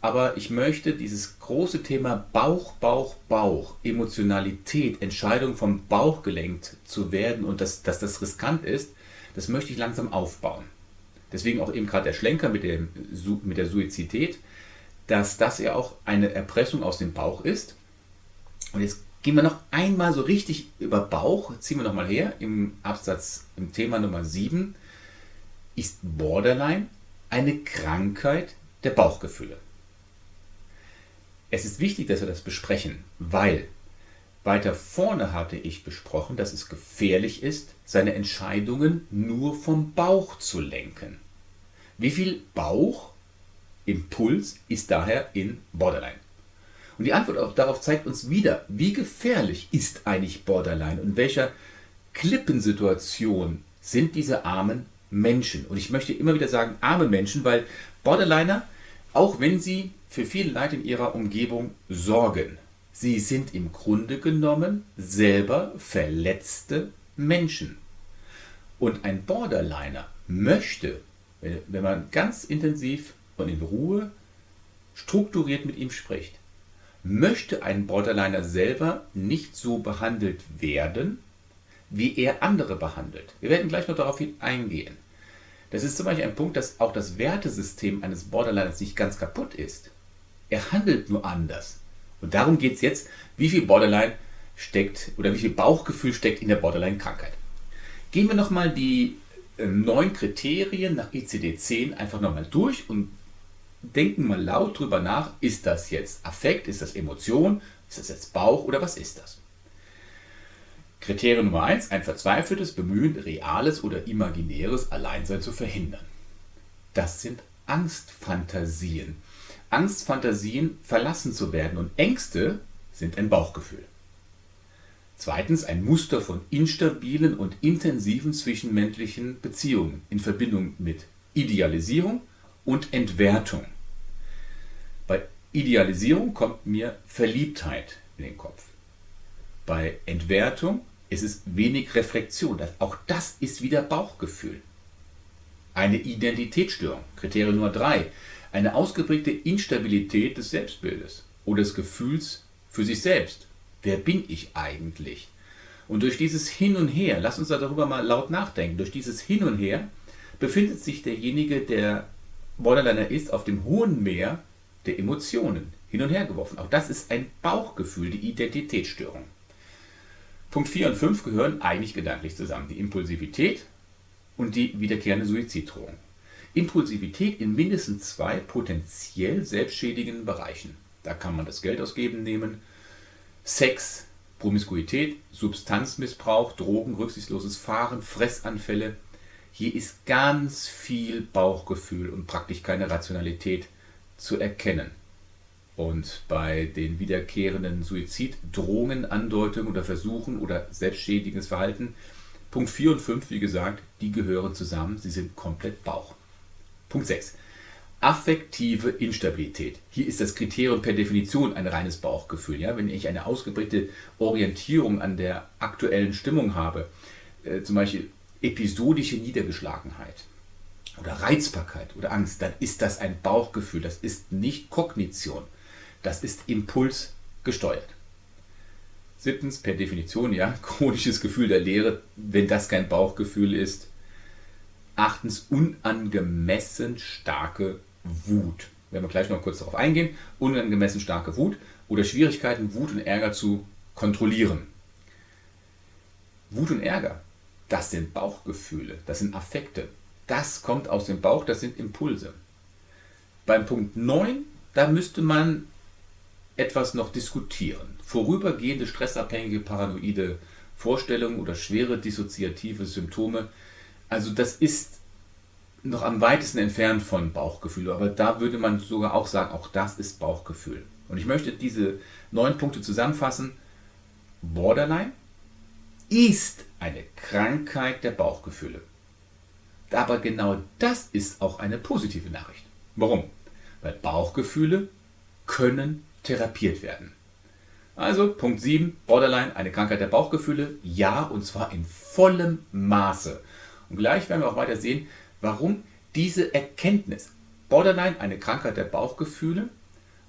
aber ich möchte dieses große Thema Bauch, Bauch, Bauch, Emotionalität, Entscheidung vom Bauch gelenkt zu werden und dass, dass das riskant ist, das möchte ich langsam aufbauen. Deswegen auch eben gerade der Schlenker mit, dem, mit der Suizidität, dass das ja auch eine Erpressung aus dem Bauch ist. Und jetzt gehen wir noch einmal so richtig über Bauch, ziehen wir nochmal her, im Absatz, im Thema Nummer 7, ist Borderline eine Krankheit der Bauchgefühle. Es ist wichtig, dass wir das besprechen, weil weiter vorne hatte ich besprochen, dass es gefährlich ist, seine Entscheidungen nur vom Bauch zu lenken. Wie viel Bauchimpuls ist daher in Borderline? Und die Antwort darauf zeigt uns wieder, wie gefährlich ist eigentlich Borderline und welcher Klippensituation sind diese armen Menschen. Und ich möchte immer wieder sagen, arme Menschen, weil Borderliner, auch wenn sie für viel Leid in ihrer Umgebung sorgen. Sie sind im Grunde genommen selber verletzte Menschen. Und ein Borderliner möchte, wenn man ganz intensiv und in Ruhe strukturiert mit ihm spricht, möchte ein Borderliner selber nicht so behandelt werden, wie er andere behandelt. Wir werden gleich noch darauf eingehen. Das ist zum Beispiel ein Punkt, dass auch das Wertesystem eines Borderliners nicht ganz kaputt ist. Er handelt nur anders. Und darum geht es jetzt, wie viel Borderline steckt oder wie viel Bauchgefühl steckt in der Borderline-Krankheit. Gehen wir nochmal die äh, neun Kriterien nach ICD-10 einfach nochmal durch und denken mal laut drüber nach, ist das jetzt Affekt, ist das Emotion, ist das jetzt Bauch oder was ist das? Kriterium Nummer 1, ein verzweifeltes Bemühen, reales oder imaginäres Alleinsein zu verhindern. Das sind Angstfantasien. Angstfantasien verlassen zu werden und Ängste sind ein Bauchgefühl. Zweitens ein Muster von instabilen und intensiven zwischenmenschlichen Beziehungen in Verbindung mit Idealisierung und Entwertung. Idealisierung kommt mir Verliebtheit in den Kopf. Bei Entwertung ist es wenig Reflexion. Auch das ist wieder Bauchgefühl. Eine Identitätsstörung, Kriterium Nummer 3, eine ausgeprägte Instabilität des Selbstbildes oder des Gefühls für sich selbst. Wer bin ich eigentlich? Und durch dieses Hin und Her, lass uns darüber mal laut nachdenken, durch dieses Hin und Her befindet sich derjenige, der Borderliner ist, auf dem hohen Meer der Emotionen hin und her geworfen. Auch das ist ein Bauchgefühl, die Identitätsstörung. Punkt 4 und 5 gehören eigentlich gedanklich zusammen. Die Impulsivität und die wiederkehrende Suiziddrohung. Impulsivität in mindestens zwei potenziell selbstschädigenden Bereichen. Da kann man das Geld ausgeben nehmen, Sex, Promiskuität, Substanzmissbrauch, Drogen, rücksichtsloses Fahren, Fressanfälle. Hier ist ganz viel Bauchgefühl und praktisch keine Rationalität zu erkennen. Und bei den wiederkehrenden Suiziddrohungen, Andeutungen oder Versuchen oder selbstschädigendes Verhalten, Punkt 4 und 5, wie gesagt, die gehören zusammen, sie sind komplett Bauch. Punkt 6. Affektive Instabilität. Hier ist das Kriterium per Definition ein reines Bauchgefühl. Ja? Wenn ich eine ausgeprägte Orientierung an der aktuellen Stimmung habe, äh, zum Beispiel episodische Niedergeschlagenheit oder Reizbarkeit oder Angst, dann ist das ein Bauchgefühl. Das ist nicht Kognition. Das ist impulsgesteuert. Siebtens, per Definition, ja, <laughs> chronisches Gefühl der Leere, wenn das kein Bauchgefühl ist. Achtens, unangemessen starke Wut. Werden wir gleich noch kurz darauf eingehen. Unangemessen starke Wut oder Schwierigkeiten, Wut und Ärger zu kontrollieren. Wut und Ärger, das sind Bauchgefühle, das sind Affekte. Das kommt aus dem Bauch, das sind Impulse. Beim Punkt 9, da müsste man etwas noch diskutieren. Vorübergehende stressabhängige paranoide Vorstellungen oder schwere dissoziative Symptome. Also das ist noch am weitesten entfernt von Bauchgefühl, aber da würde man sogar auch sagen, auch das ist Bauchgefühl. Und ich möchte diese neun Punkte zusammenfassen. Borderline ist eine Krankheit der Bauchgefühle. Aber genau das ist auch eine positive Nachricht. Warum? Weil Bauchgefühle können therapiert werden. Also Punkt 7, Borderline, eine Krankheit der Bauchgefühle. Ja, und zwar in vollem Maße. Und gleich werden wir auch weiter sehen, warum diese Erkenntnis, Borderline, eine Krankheit der Bauchgefühle,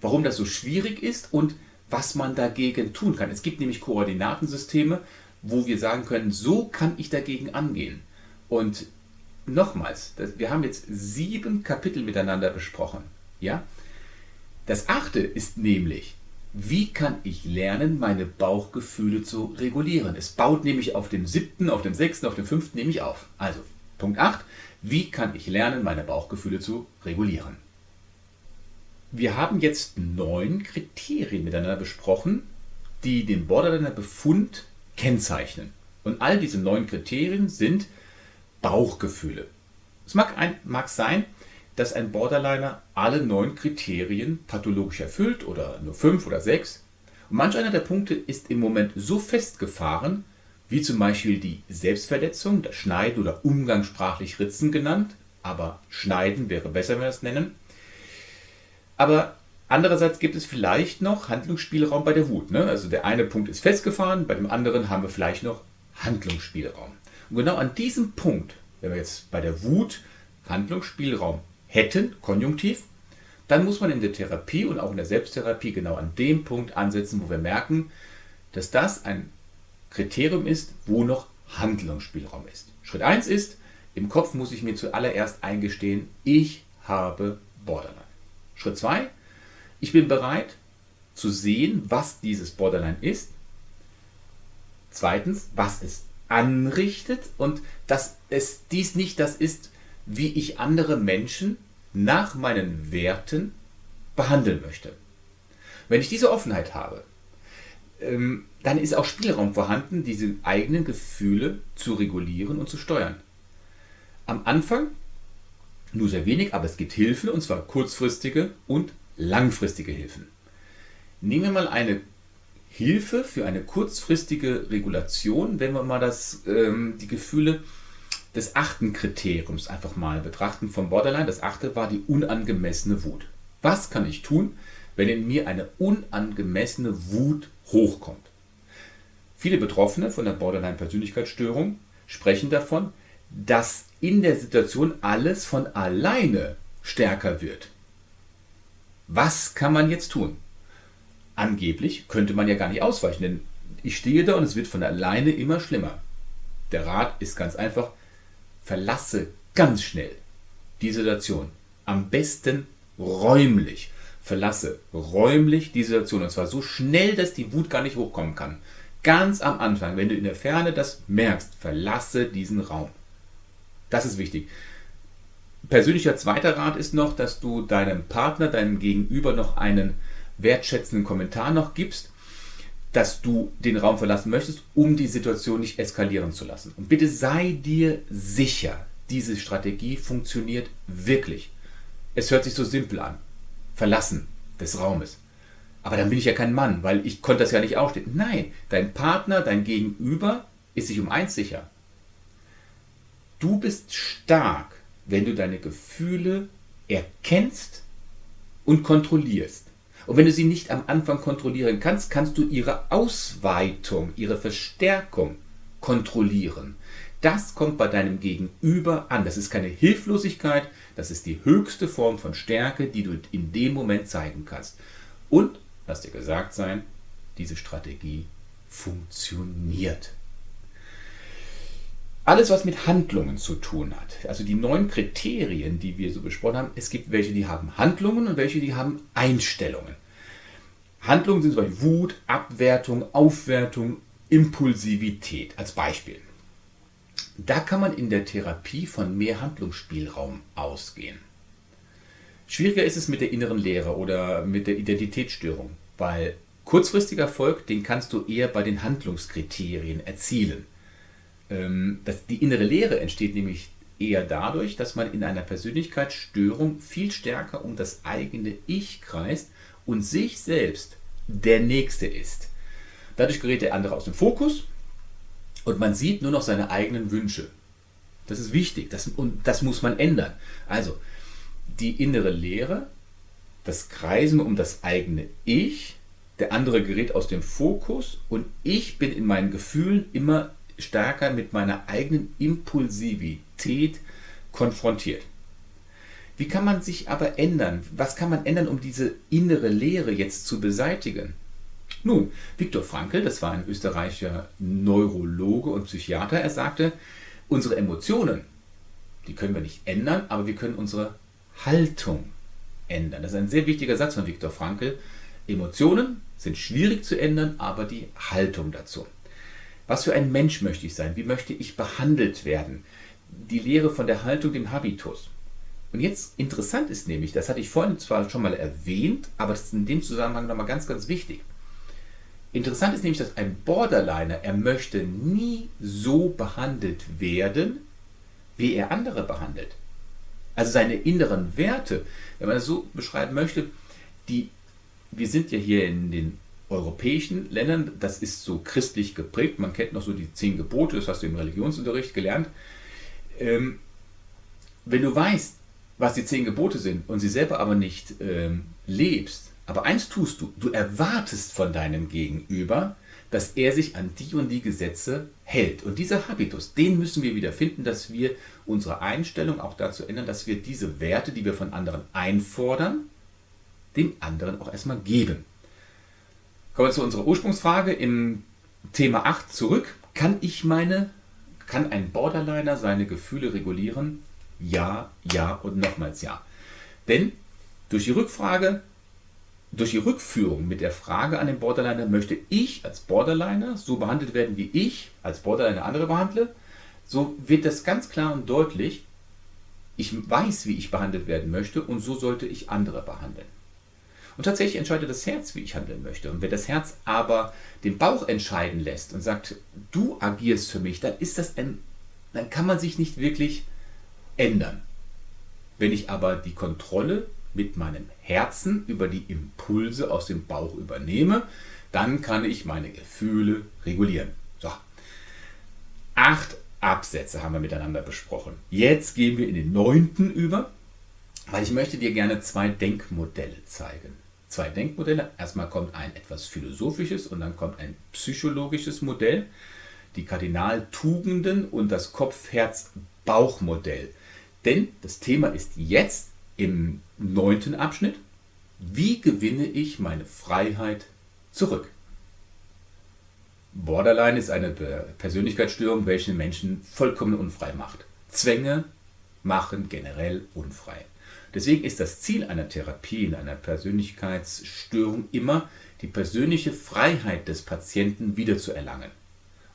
warum das so schwierig ist und was man dagegen tun kann. Es gibt nämlich Koordinatensysteme, wo wir sagen können, so kann ich dagegen angehen. Und nochmals, wir haben jetzt sieben Kapitel miteinander besprochen. Ja? Das achte ist nämlich, wie kann ich lernen, meine Bauchgefühle zu regulieren? Es baut nämlich auf dem siebten, auf dem sechsten, auf dem fünften nämlich auf. Also, Punkt 8, wie kann ich lernen, meine Bauchgefühle zu regulieren? Wir haben jetzt neun Kriterien miteinander besprochen, die den Borderliner Befund kennzeichnen. Und all diese neun Kriterien sind Bauchgefühle. Es mag, ein, mag sein, dass ein Borderliner alle neun Kriterien pathologisch erfüllt oder nur fünf oder sechs. Und manch einer der Punkte ist im Moment so festgefahren, wie zum Beispiel die Selbstverletzung, das Schneiden oder umgangssprachlich Ritzen genannt, aber Schneiden wäre besser, wenn wir das nennen. Aber andererseits gibt es vielleicht noch Handlungsspielraum bei der Wut. Ne? Also der eine Punkt ist festgefahren, bei dem anderen haben wir vielleicht noch Handlungsspielraum. Und genau an diesem Punkt, wenn wir jetzt bei der Wut Handlungsspielraum hätten, konjunktiv, dann muss man in der Therapie und auch in der Selbsttherapie genau an dem Punkt ansetzen, wo wir merken, dass das ein Kriterium ist, wo noch Handlungsspielraum ist. Schritt 1 ist, im Kopf muss ich mir zuallererst eingestehen, ich habe Borderline. Schritt 2, ich bin bereit zu sehen, was dieses Borderline ist. Zweitens, was es anrichtet und dass es dies nicht das ist, wie ich andere Menschen nach meinen Werten behandeln möchte. Wenn ich diese Offenheit habe, ähm, dann ist auch Spielraum vorhanden, diese eigenen Gefühle zu regulieren und zu steuern. Am Anfang nur sehr wenig, aber es gibt Hilfen, und zwar kurzfristige und langfristige Hilfen. Nehmen wir mal eine Hilfe für eine kurzfristige Regulation, wenn wir mal das, ähm, die Gefühle des achten Kriteriums einfach mal betrachten vom Borderline. Das achte war die unangemessene Wut. Was kann ich tun, wenn in mir eine unangemessene Wut hochkommt? Viele Betroffene von der Borderline-Persönlichkeitsstörung sprechen davon, dass in der Situation alles von alleine stärker wird. Was kann man jetzt tun? Angeblich könnte man ja gar nicht ausweichen, denn ich stehe da und es wird von alleine immer schlimmer. Der Rat ist ganz einfach, verlasse ganz schnell die Situation. Am besten räumlich. Verlasse räumlich die Situation. Und zwar so schnell, dass die Wut gar nicht hochkommen kann. Ganz am Anfang, wenn du in der Ferne das merkst, verlasse diesen Raum. Das ist wichtig. Persönlicher zweiter Rat ist noch, dass du deinem Partner, deinem Gegenüber noch einen wertschätzenden Kommentar noch gibst, dass du den Raum verlassen möchtest, um die Situation nicht eskalieren zu lassen. Und bitte sei dir sicher, diese Strategie funktioniert wirklich. Es hört sich so simpel an. Verlassen des Raumes. Aber dann bin ich ja kein Mann, weil ich konnte das ja nicht aufstehen. Nein, dein Partner, dein Gegenüber ist sich um eins sicher. Du bist stark, wenn du deine Gefühle erkennst und kontrollierst. Und wenn du sie nicht am Anfang kontrollieren kannst, kannst du ihre Ausweitung, ihre Verstärkung kontrollieren. Das kommt bei deinem Gegenüber an. Das ist keine Hilflosigkeit, das ist die höchste Form von Stärke, die du in dem Moment zeigen kannst. Und, lass dir gesagt sein, diese Strategie funktioniert. Alles, was mit Handlungen zu tun hat, also die neun Kriterien, die wir so besprochen haben, es gibt welche, die haben Handlungen und welche, die haben Einstellungen. Handlungen sind zum Beispiel Wut, Abwertung, Aufwertung, Impulsivität als Beispiel. Da kann man in der Therapie von mehr Handlungsspielraum ausgehen. Schwieriger ist es mit der inneren Lehre oder mit der Identitätsstörung, weil kurzfristiger Erfolg, den kannst du eher bei den Handlungskriterien erzielen. Ähm, das, die innere Lehre entsteht nämlich eher dadurch, dass man in einer Persönlichkeitsstörung viel stärker um das eigene Ich kreist und sich selbst der Nächste ist. Dadurch gerät der andere aus dem Fokus und man sieht nur noch seine eigenen Wünsche. Das ist wichtig das, und das muss man ändern. Also die innere Lehre, das Kreisen um das eigene Ich, der andere gerät aus dem Fokus und ich bin in meinen Gefühlen immer stärker mit meiner eigenen Impulsivität konfrontiert. Wie kann man sich aber ändern? Was kann man ändern, um diese innere Leere jetzt zu beseitigen? Nun, Viktor Frankl, das war ein österreichischer Neurologe und Psychiater, er sagte, unsere Emotionen, die können wir nicht ändern, aber wir können unsere Haltung ändern. Das ist ein sehr wichtiger Satz von Viktor Frankl. Emotionen sind schwierig zu ändern, aber die Haltung dazu. Was für ein Mensch möchte ich sein? Wie möchte ich behandelt werden? Die Lehre von der Haltung, dem Habitus. Und jetzt interessant ist nämlich, das hatte ich vorhin zwar schon mal erwähnt, aber das ist in dem Zusammenhang nochmal ganz, ganz wichtig. Interessant ist nämlich, dass ein Borderliner, er möchte nie so behandelt werden, wie er andere behandelt. Also seine inneren Werte, wenn man das so beschreiben möchte, die, wir sind ja hier in den europäischen Ländern, das ist so christlich geprägt, man kennt noch so die zehn Gebote, das hast du im Religionsunterricht gelernt. Ähm, wenn du weißt, was die zehn Gebote sind und sie selber aber nicht ähm, lebst, aber eins tust du, du erwartest von deinem Gegenüber, dass er sich an die und die Gesetze hält. Und dieser Habitus, den müssen wir wieder finden, dass wir unsere Einstellung auch dazu ändern, dass wir diese Werte, die wir von anderen einfordern, dem anderen auch erstmal geben. Kommen wir zu unserer Ursprungsfrage im Thema 8 zurück. Kann ich meine, kann ein Borderliner seine Gefühle regulieren? Ja, ja und nochmals ja. Denn durch die Rückfrage, durch die Rückführung mit der Frage an den Borderliner, möchte ich als Borderliner so behandelt werden, wie ich als Borderliner andere behandle, so wird das ganz klar und deutlich, ich weiß, wie ich behandelt werden möchte und so sollte ich andere behandeln. Und tatsächlich entscheidet das Herz, wie ich handeln möchte. Und wenn das Herz aber den Bauch entscheiden lässt und sagt, du agierst für mich, dann ist das ein, dann kann man sich nicht wirklich ändern. Wenn ich aber die Kontrolle mit meinem Herzen über die Impulse aus dem Bauch übernehme, dann kann ich meine Gefühle regulieren. So. Acht Absätze haben wir miteinander besprochen. Jetzt gehen wir in den neunten über, weil ich möchte dir gerne zwei Denkmodelle zeigen. Zwei Denkmodelle. Erstmal kommt ein etwas philosophisches und dann kommt ein psychologisches Modell. Die Kardinaltugenden und das Kopf-Herz-Bauch-Modell. Denn das Thema ist jetzt im neunten Abschnitt, wie gewinne ich meine Freiheit zurück? Borderline ist eine Persönlichkeitsstörung, welche Menschen vollkommen unfrei macht. Zwänge machen generell unfrei. Deswegen ist das Ziel einer Therapie, in einer Persönlichkeitsstörung immer, die persönliche Freiheit des Patienten wiederzuerlangen.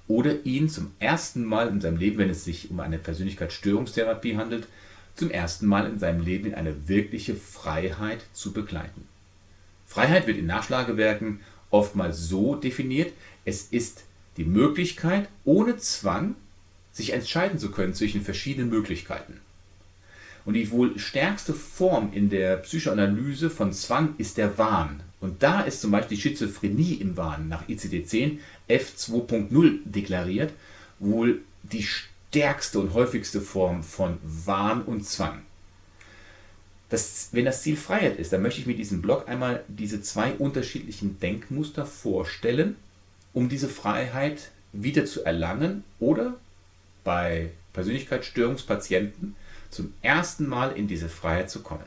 Oder ihn zum ersten Mal in seinem Leben, wenn es sich um eine Persönlichkeitsstörungstherapie handelt, zum ersten Mal in seinem Leben in eine wirkliche Freiheit zu begleiten. Freiheit wird in Nachschlagewerken oftmals so definiert, es ist die Möglichkeit, ohne Zwang sich entscheiden zu können zwischen verschiedenen Möglichkeiten. Und die wohl stärkste Form in der Psychoanalyse von Zwang ist der Wahn. Und da ist zum Beispiel die Schizophrenie im Wahn nach ICD-10 F2.0 deklariert, wohl die stärkste und häufigste Form von Wahn und Zwang. Das, wenn das Ziel Freiheit ist, dann möchte ich mit diesem Blog einmal diese zwei unterschiedlichen Denkmuster vorstellen, um diese Freiheit wieder zu erlangen oder bei Persönlichkeitsstörungspatienten zum ersten Mal in diese Freiheit zu kommen.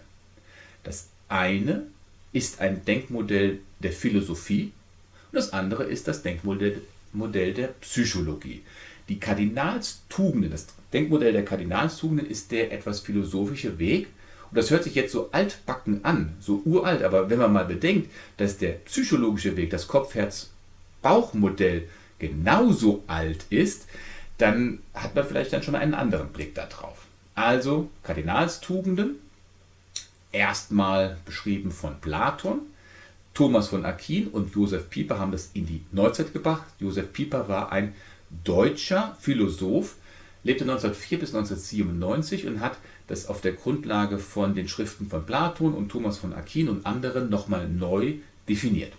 Das eine ist ein Denkmodell der Philosophie und das andere ist das Denkmodell Modell der Psychologie. Die Kardinalstugenden, das Denkmodell der Kardinalstugenden ist der etwas philosophische Weg. Und das hört sich jetzt so altbacken an, so uralt, aber wenn man mal bedenkt, dass der psychologische Weg, das Kopf-Herz-Bauch-Modell genauso alt ist, dann hat man vielleicht dann schon einen anderen Blick darauf. Also Kardinalstugenden, erstmal beschrieben von Platon. Thomas von Aquin und Josef Pieper haben das in die Neuzeit gebracht. Josef Pieper war ein deutscher Philosoph, lebte 1904 bis 1997 und hat das auf der Grundlage von den Schriften von Platon und Thomas von Aquin und anderen nochmal neu definiert.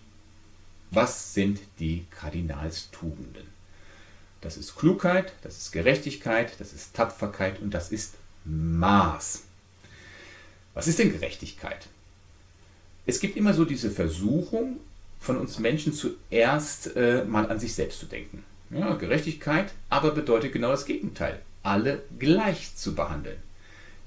Was sind die Kardinalstugenden? Das ist Klugheit, das ist Gerechtigkeit, das ist Tapferkeit und das ist Maß. Was ist denn Gerechtigkeit? Es gibt immer so diese Versuchung von uns Menschen zuerst äh, mal an sich selbst zu denken. Ja, Gerechtigkeit aber bedeutet genau das Gegenteil. Alle gleich zu behandeln.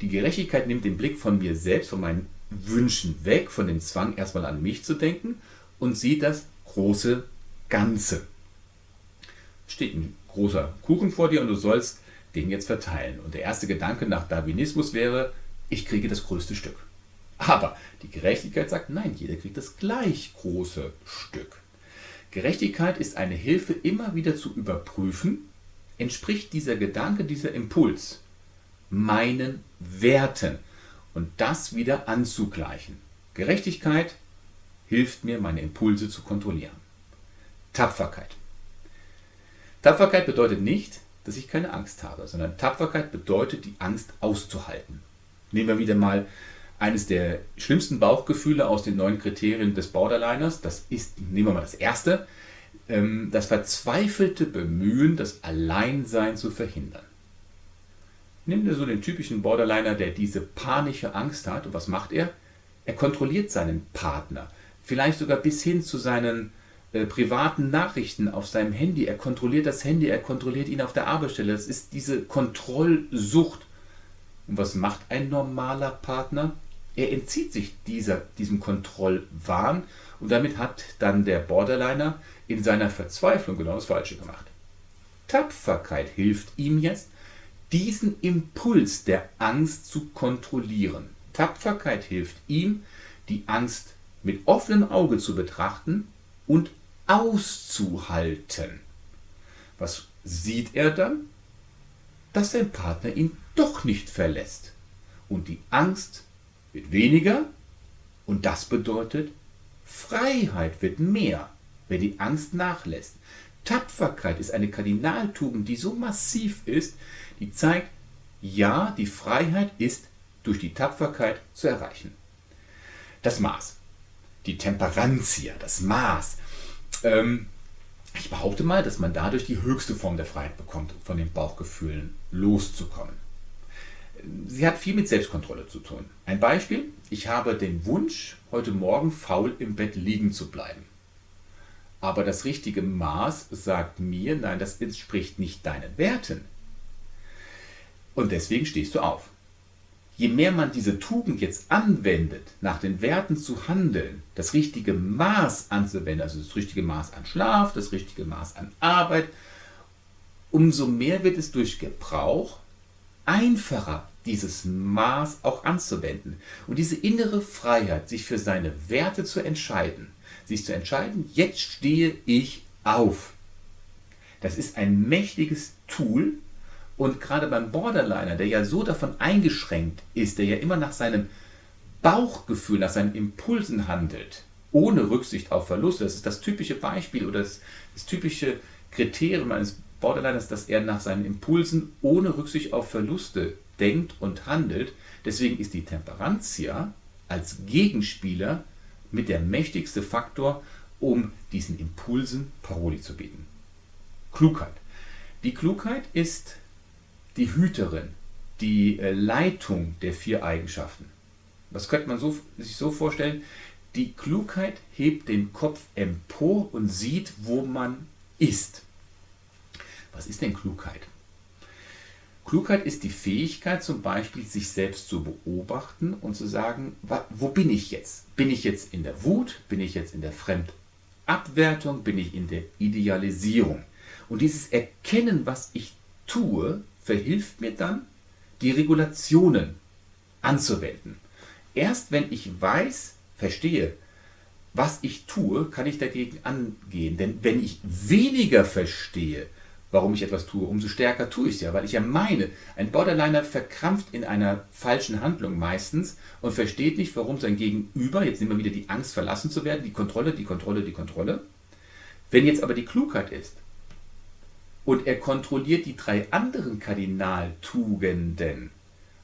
Die Gerechtigkeit nimmt den Blick von mir selbst, von meinen Wünschen weg, von dem Zwang erstmal an mich zu denken und sieht das große Ganze. Steht ein großer Kuchen vor dir und du sollst den jetzt verteilen. Und der erste Gedanke nach Darwinismus wäre, ich kriege das größte Stück. Aber die Gerechtigkeit sagt, nein, jeder kriegt das gleich große Stück. Gerechtigkeit ist eine Hilfe, immer wieder zu überprüfen, entspricht dieser Gedanke, dieser Impuls meinen Werten und das wieder anzugleichen. Gerechtigkeit hilft mir, meine Impulse zu kontrollieren. Tapferkeit. Tapferkeit bedeutet nicht, dass ich keine Angst habe, sondern Tapferkeit bedeutet, die Angst auszuhalten. Nehmen wir wieder mal eines der schlimmsten Bauchgefühle aus den neun Kriterien des Borderliners. Das ist, nehmen wir mal das erste, ähm, das verzweifelte Bemühen, das Alleinsein zu verhindern. Nimm dir so den typischen Borderliner, der diese panische Angst hat. Und was macht er? Er kontrolliert seinen Partner. Vielleicht sogar bis hin zu seinen äh, privaten Nachrichten auf seinem Handy. Er kontrolliert das Handy, er kontrolliert ihn auf der Arbeitsstelle. Das ist diese Kontrollsucht. Und was macht ein normaler Partner? Er entzieht sich dieser, diesem Kontrollwahn und damit hat dann der Borderliner in seiner Verzweiflung genau das Falsche gemacht. Tapferkeit hilft ihm jetzt, diesen Impuls der Angst zu kontrollieren. Tapferkeit hilft ihm, die Angst mit offenem Auge zu betrachten und auszuhalten. Was sieht er dann? Dass sein Partner ihn doch nicht verlässt. Und die Angst wird weniger und das bedeutet, Freiheit wird mehr, wenn die Angst nachlässt. Tapferkeit ist eine Kardinaltugend, die so massiv ist, die zeigt, ja, die Freiheit ist durch die Tapferkeit zu erreichen. Das Maß, die Temperantia, das Maß, ähm, ich behaupte mal, dass man dadurch die höchste Form der Freiheit bekommt, von den Bauchgefühlen loszukommen. Sie hat viel mit Selbstkontrolle zu tun. Ein Beispiel, ich habe den Wunsch, heute Morgen faul im Bett liegen zu bleiben. Aber das richtige Maß sagt mir, nein, das entspricht nicht deinen Werten. Und deswegen stehst du auf je mehr man diese Tugend jetzt anwendet, nach den Werten zu handeln, das richtige Maß anzuwenden, also das richtige Maß an Schlaf, das richtige Maß an Arbeit, umso mehr wird es durch Gebrauch einfacher, dieses Maß auch anzuwenden. Und diese innere Freiheit, sich für seine Werte zu entscheiden, sich zu entscheiden, jetzt stehe ich auf. Das ist ein mächtiges Tool. Und gerade beim Borderliner, der ja so davon eingeschränkt ist, der ja immer nach seinem Bauchgefühl, nach seinen Impulsen handelt, ohne Rücksicht auf Verluste, das ist das typische Beispiel oder das, das typische Kriterium eines Borderliners, dass er nach seinen Impulsen ohne Rücksicht auf Verluste denkt und handelt. Deswegen ist die Temperantia als Gegenspieler mit der mächtigste Faktor, um diesen Impulsen Paroli zu bieten. Klugheit. Die Klugheit ist die Hüterin, die äh, Leitung der vier Eigenschaften. Das könnte man so, sich so vorstellen? Die Klugheit hebt den Kopf empor und sieht, wo man ist. Was ist denn Klugheit? Klugheit ist die Fähigkeit, zum Beispiel sich selbst zu beobachten und zu sagen, wo bin ich jetzt? Bin ich jetzt in der Wut? Bin ich jetzt in der Fremdabwertung? Bin ich in der Idealisierung? Und dieses Erkennen, was ich tue, verhilft mir dann, die Regulationen anzuwenden. Erst wenn ich weiß, verstehe, was ich tue, kann ich dagegen angehen. Denn wenn ich weniger verstehe, warum ich etwas tue, umso stärker tue ich es ja, weil ich ja meine, ein Borderliner verkrampft in einer falschen Handlung meistens und versteht nicht, warum sein Gegenüber, jetzt nehmen wir wieder die Angst verlassen zu werden, die Kontrolle, die Kontrolle, die Kontrolle. Wenn jetzt aber die Klugheit ist und er kontrolliert die drei anderen Kardinaltugenden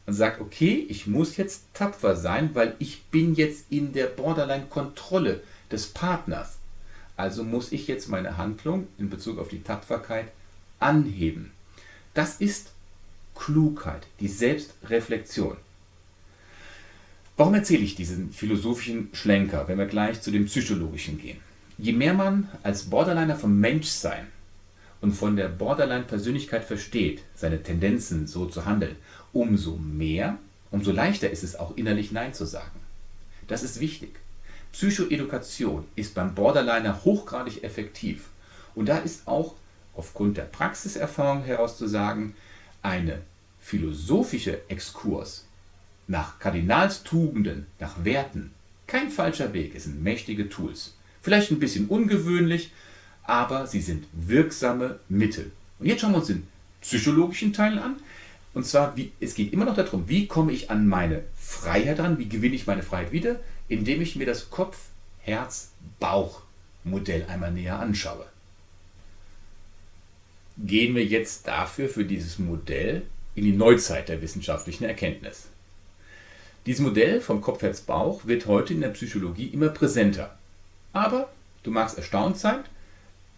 und sagt, okay, ich muss jetzt tapfer sein, weil ich bin jetzt in der Borderline-Kontrolle des Partners. Also muss ich jetzt meine Handlung in Bezug auf die Tapferkeit anheben. Das ist Klugheit, die Selbstreflexion. Warum erzähle ich diesen philosophischen Schlenker, wenn wir gleich zu dem psychologischen gehen? Je mehr man als Borderliner vom Menschsein und von der Borderline-Persönlichkeit versteht, seine Tendenzen so zu handeln, umso mehr, umso leichter ist es auch innerlich Nein zu sagen. Das ist wichtig. Psychoedukation ist beim Borderliner hochgradig effektiv. Und da ist auch aufgrund der Praxiserfahrung heraus zu sagen, eine philosophische Exkurs nach Kardinalstugenden, nach Werten, kein falscher Weg, es sind mächtige Tools. Vielleicht ein bisschen ungewöhnlich, aber sie sind wirksame Mittel. Und jetzt schauen wir uns den psychologischen Teil an. Und zwar, wie, es geht immer noch darum, wie komme ich an meine Freiheit ran, wie gewinne ich meine Freiheit wieder, indem ich mir das Kopf, Herz, Bauch Modell einmal näher anschaue gehen wir jetzt dafür für dieses Modell in die Neuzeit der wissenschaftlichen Erkenntnis. Dieses Modell vom Kopf, Herz, Bauch wird heute in der Psychologie immer präsenter. Aber du magst erstaunt sein,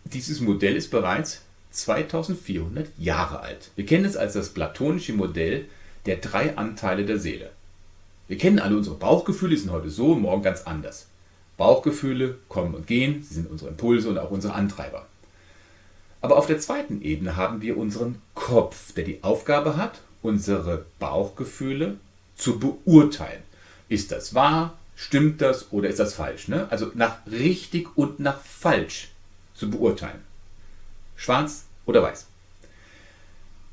dieses Modell ist bereits 2400 Jahre alt. Wir kennen es als das platonische Modell der drei Anteile der Seele. Wir kennen alle unsere Bauchgefühle, die sind heute so, morgen ganz anders. Bauchgefühle kommen und gehen, sie sind unsere Impulse und auch unsere Antreiber. Aber auf der zweiten Ebene haben wir unseren Kopf, der die Aufgabe hat, unsere Bauchgefühle zu beurteilen. Ist das wahr? Stimmt das oder ist das falsch? Ne? Also nach richtig und nach falsch zu beurteilen. Schwarz oder weiß.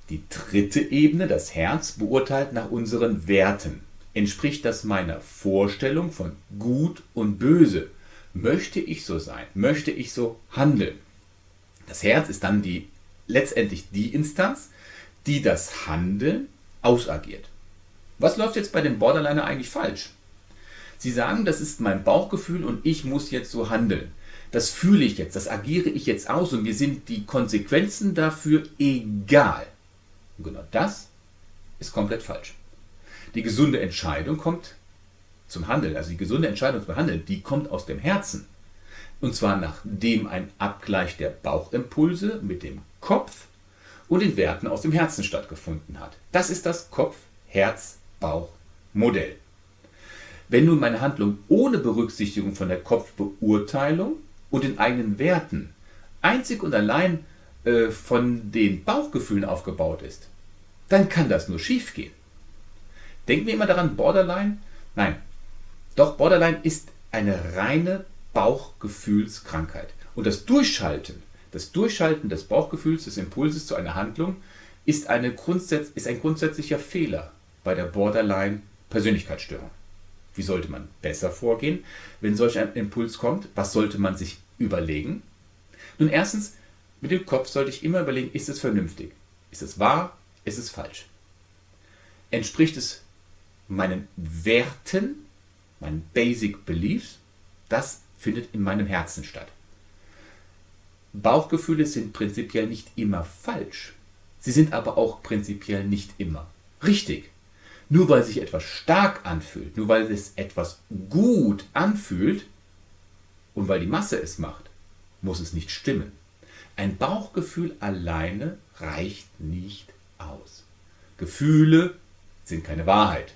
Die dritte Ebene, das Herz, beurteilt nach unseren Werten. Entspricht das meiner Vorstellung von gut und böse? Möchte ich so sein? Möchte ich so handeln? Das Herz ist dann die, letztendlich die Instanz, die das Handeln ausagiert. Was läuft jetzt bei dem Borderliner eigentlich falsch? Sie sagen, das ist mein Bauchgefühl und ich muss jetzt so handeln. Das fühle ich jetzt, das agiere ich jetzt aus und mir sind die Konsequenzen dafür egal. Und genau das ist komplett falsch. Die gesunde Entscheidung kommt zum Handeln, also die gesunde Entscheidung zum Handeln, die kommt aus dem Herzen. Und zwar nachdem ein Abgleich der Bauchimpulse mit dem Kopf und den Werten aus dem Herzen stattgefunden hat. Das ist das Kopf-Herz-Bauch-Modell. Wenn nun meine Handlung ohne Berücksichtigung von der Kopfbeurteilung und den eigenen Werten einzig und allein äh, von den Bauchgefühlen aufgebaut ist, dann kann das nur schiefgehen. Denken wir immer daran, Borderline? Nein. Doch Borderline ist eine reine Bauchgefühlskrankheit. Und das Durchschalten, das Durchschalten des Bauchgefühls, des Impulses zu einer Handlung, ist, eine Grundsätz ist ein grundsätzlicher Fehler. bei der Borderline-Persönlichkeitsstörung. Wie sollte man besser vorgehen, wenn solch ein Impuls kommt? Was sollte man sich überlegen? Nun, erstens, mit dem Kopf sollte ich immer überlegen, ist es vernünftig? Ist es wahr? Ist es falsch? Entspricht es meinen Werten, meinen Basic Beliefs? Das findet in meinem Herzen statt. Bauchgefühle sind prinzipiell nicht immer falsch. Sie sind aber auch prinzipiell nicht immer richtig. Nur weil sich etwas stark anfühlt, nur weil es etwas gut anfühlt und weil die Masse es macht, muss es nicht stimmen. Ein Bauchgefühl alleine reicht nicht aus. Gefühle sind keine Wahrheit.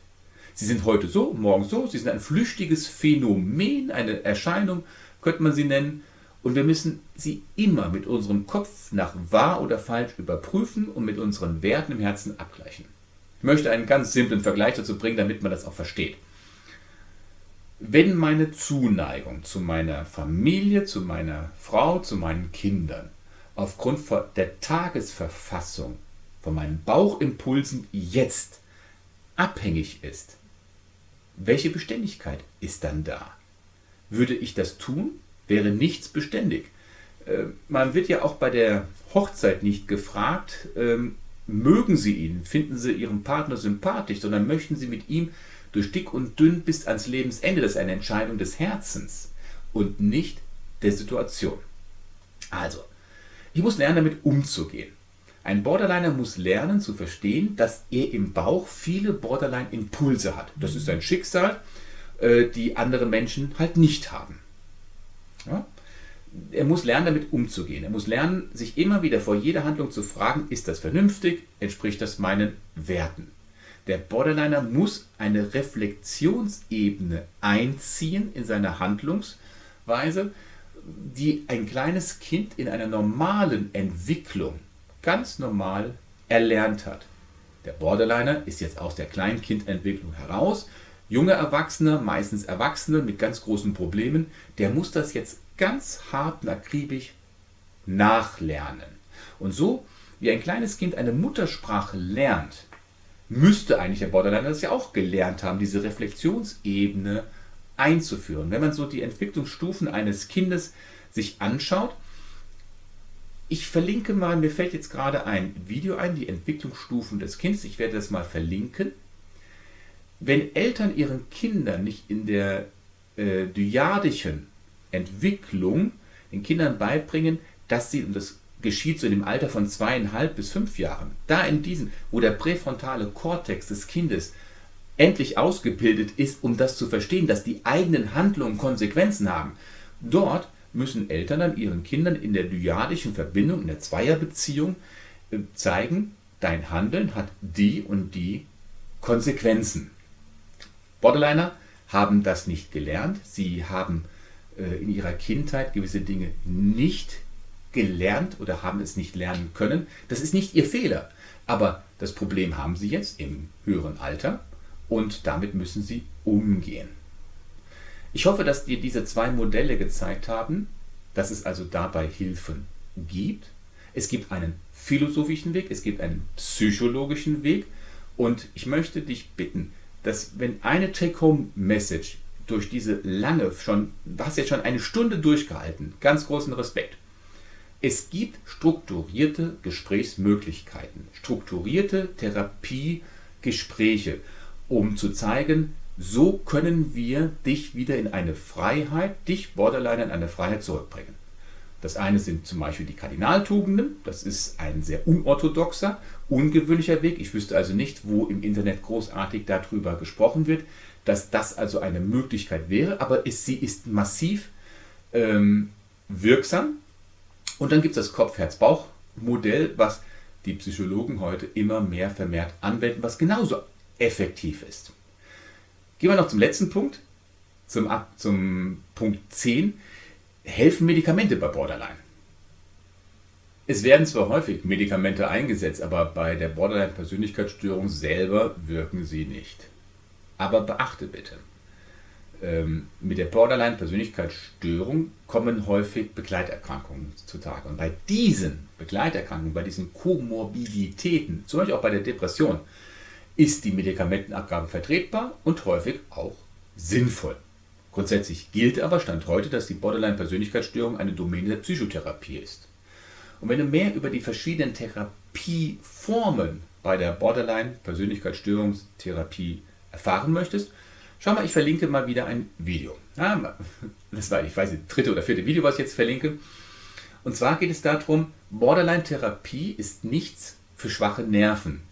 Sie sind heute so, morgen so, sie sind ein flüchtiges Phänomen, eine Erscheinung, könnte man sie nennen, und wir müssen sie immer mit unserem Kopf nach wahr oder falsch überprüfen und mit unseren Werten im Herzen abgleichen. Ich möchte einen ganz simplen Vergleich dazu bringen, damit man das auch versteht. Wenn meine Zuneigung zu meiner Familie, zu meiner Frau, zu meinen Kindern aufgrund der Tagesverfassung von meinen Bauchimpulsen jetzt abhängig ist, welche Beständigkeit ist dann da? Würde ich das tun, wäre nichts beständig. Äh, man wird ja auch bei der Hochzeit nicht gefragt, ähm, mögen Sie ihn, finden Sie Ihren Partner sympathisch, sondern möchten Sie mit ihm durch dick und dünn bis ans Lebensende. Das ist eine Entscheidung des Herzens und nicht der Situation. Also, ich muss lernen, damit umzugehen. Ein Borderliner muss lernen zu verstehen, dass er im Bauch viele Borderline-Impulse hat. Das ist ein Schicksal, äh, die andere Menschen halt nicht haben. Ja? Er muss lernen, damit umzugehen. Er muss lernen, sich immer wieder vor jeder Handlung zu fragen, ist das vernünftig, entspricht das meinen Werten. Der Borderliner muss eine Reflexionsebene einziehen in seine Handlungsweise, die ein kleines Kind in einer normalen Entwicklung ganz normal erlernt hat. Der Borderliner ist jetzt aus der Kleinkindentwicklung heraus. Junge Erwachsene, meistens Erwachsene mit ganz großen Problemen, der muss das jetzt ganz hart und akribisch nachlernen. Und so wie ein kleines Kind eine Muttersprache lernt, müsste eigentlich der Borderliner das ja auch gelernt haben, diese Reflexionsebene einzuführen. Wenn man so die Entwicklungsstufen eines Kindes sich anschaut, ich verlinke mal, mir fällt jetzt gerade ein Video ein, die Entwicklungsstufen des Kindes. Ich werde das mal verlinken. Wenn Eltern ihren Kindern nicht in der äh, dyadischen Entwicklung den Kindern beibringen, dass sie, und das geschieht so in dem Alter von zweieinhalb bis fünf Jahren, da in diesem, wo der präfrontale Kortex des Kindes endlich ausgebildet ist, um das zu verstehen, dass die eigenen Handlungen Konsequenzen haben, dort müssen Eltern dann ihren Kindern in der dyadischen Verbindung, in der Zweierbeziehung äh, zeigen, dein Handeln hat die und die Konsequenzen. Borderliner haben das nicht gelernt. Sie haben äh, in ihrer Kindheit gewisse Dinge nicht gelernt oder haben es nicht lernen können. Das ist nicht ihr Fehler. Aber das Problem haben sie jetzt im höheren Alter und damit müssen sie umgehen. Ich hoffe, dass dir diese zwei Modelle gezeigt haben, dass es also dabei Hilfen gibt. Es gibt einen philosophischen Weg, es gibt einen psychologischen Weg und ich möchte dich bitten, dass wenn eine Take-Home-Message durch diese lange schon, du hast jetzt schon eine Stunde durchgehalten, ganz großen Respekt. Es gibt strukturierte Gesprächsmöglichkeiten, strukturierte Therapiegespräche, um zu zeigen, so können wir dich wieder in eine Freiheit, dich Borderline in eine Freiheit zurückbringen. Das eine sind zum Beispiel die Kardinaltugenden. Das ist ein sehr unorthodoxer, ungewöhnlicher Weg. Ich wüsste also nicht, wo im Internet großartig darüber gesprochen wird, dass das also eine Möglichkeit wäre. Aber ist, sie ist massiv ähm, wirksam. Und dann gibt es das Kopf-Herz-Bauch-Modell, was die Psychologen heute immer mehr vermehrt anwenden, was genauso effektiv ist. Gehen wir noch zum letzten Punkt, zum, zum Punkt 10. Helfen Medikamente bei Borderline? Es werden zwar häufig Medikamente eingesetzt, aber bei der Borderline-Persönlichkeitsstörung selber wirken sie nicht. Aber beachte bitte, ähm, mit der Borderline-Persönlichkeitsstörung kommen häufig Begleiterkrankungen zutage. Und bei diesen Begleiterkrankungen, bei diesen Komorbiditäten, zum Beispiel auch bei der Depression, ist die Medikamentenabgabe vertretbar und häufig auch sinnvoll. Grundsätzlich gilt aber Stand heute, dass die Borderline-Persönlichkeitsstörung eine Domäne der Psychotherapie ist. Und wenn du mehr über die verschiedenen Therapieformen bei der Borderline-Persönlichkeitsstörungstherapie erfahren möchtest, schau mal, ich verlinke mal wieder ein Video. Das war, ich weiß, das dritte oder vierte Video, was ich jetzt verlinke. Und zwar geht es darum, Borderline-Therapie ist nichts für schwache Nerven.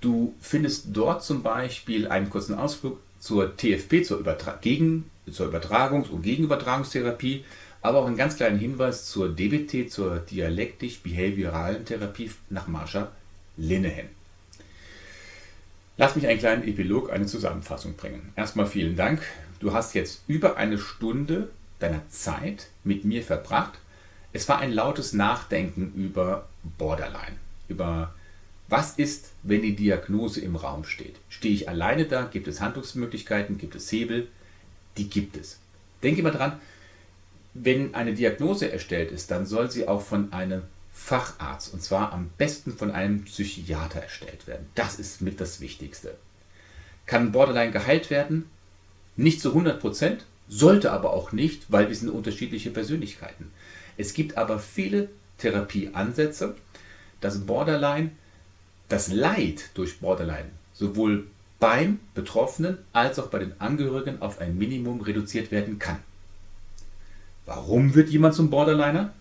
Du findest dort zum Beispiel einen kurzen Ausflug zur TFP, zur, Übertra Gegen zur Übertragungs- und Gegenübertragungstherapie, aber auch einen ganz kleinen Hinweis zur DBT, zur dialektisch-behavioralen Therapie nach Marsha Linehan. Lass mich einen kleinen Epilog, eine Zusammenfassung bringen. Erstmal vielen Dank. Du hast jetzt über eine Stunde deiner Zeit mit mir verbracht. Es war ein lautes Nachdenken über Borderline, über was ist, wenn die Diagnose im Raum steht. Stehe ich alleine da? Gibt es Handlungsmöglichkeiten? Gibt es Hebel? Die gibt es. Denke mal dran, wenn eine Diagnose erstellt ist, dann soll sie auch von einem Facharzt und zwar am besten von einem Psychiater erstellt werden. Das ist mit das Wichtigste. Kann Borderline geheilt werden? Nicht zu 100 Prozent, sollte aber auch nicht, weil wir sind unterschiedliche Persönlichkeiten. Es gibt aber viele Therapieansätze, dass Borderline, das Leid durch Borderline sowohl beim Betroffenen als auch bei den Angehörigen auf ein Minimum reduziert werden kann. Warum wird jemand zum Borderliner?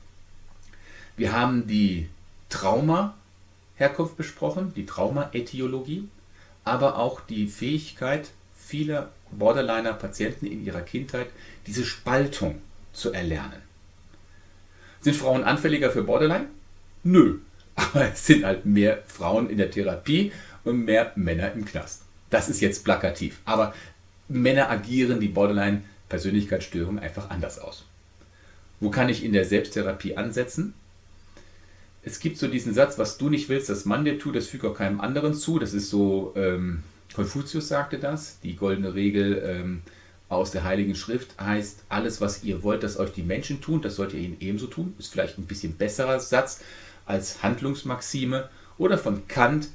Wir haben die Trauma-Herkunft besprochen, die Trauma-Ätiologie, aber auch die Fähigkeit vieler Borderliner-Patienten in ihrer Kindheit, diese Spaltung zu erlernen. Sind Frauen anfälliger für Borderline? Nö, aber es sind halt mehr Frauen in der Therapie und mehr Männer im Knast. Das ist jetzt plakativ, aber Männer agieren die Borderline-Persönlichkeitsstörung einfach anders aus. Wo kann ich in der Selbsttherapie ansetzen? Es gibt so diesen Satz, was du nicht willst, dass man dir tut, das fügt auch keinem anderen zu. Das ist so, ähm, Konfuzius sagte das, die goldene Regel ähm, aus der Heiligen Schrift heißt, alles, was ihr wollt, dass euch die Menschen tun, das sollt ihr ihnen ebenso tun. Ist vielleicht ein bisschen besserer Satz als Handlungsmaxime. Oder von Kant,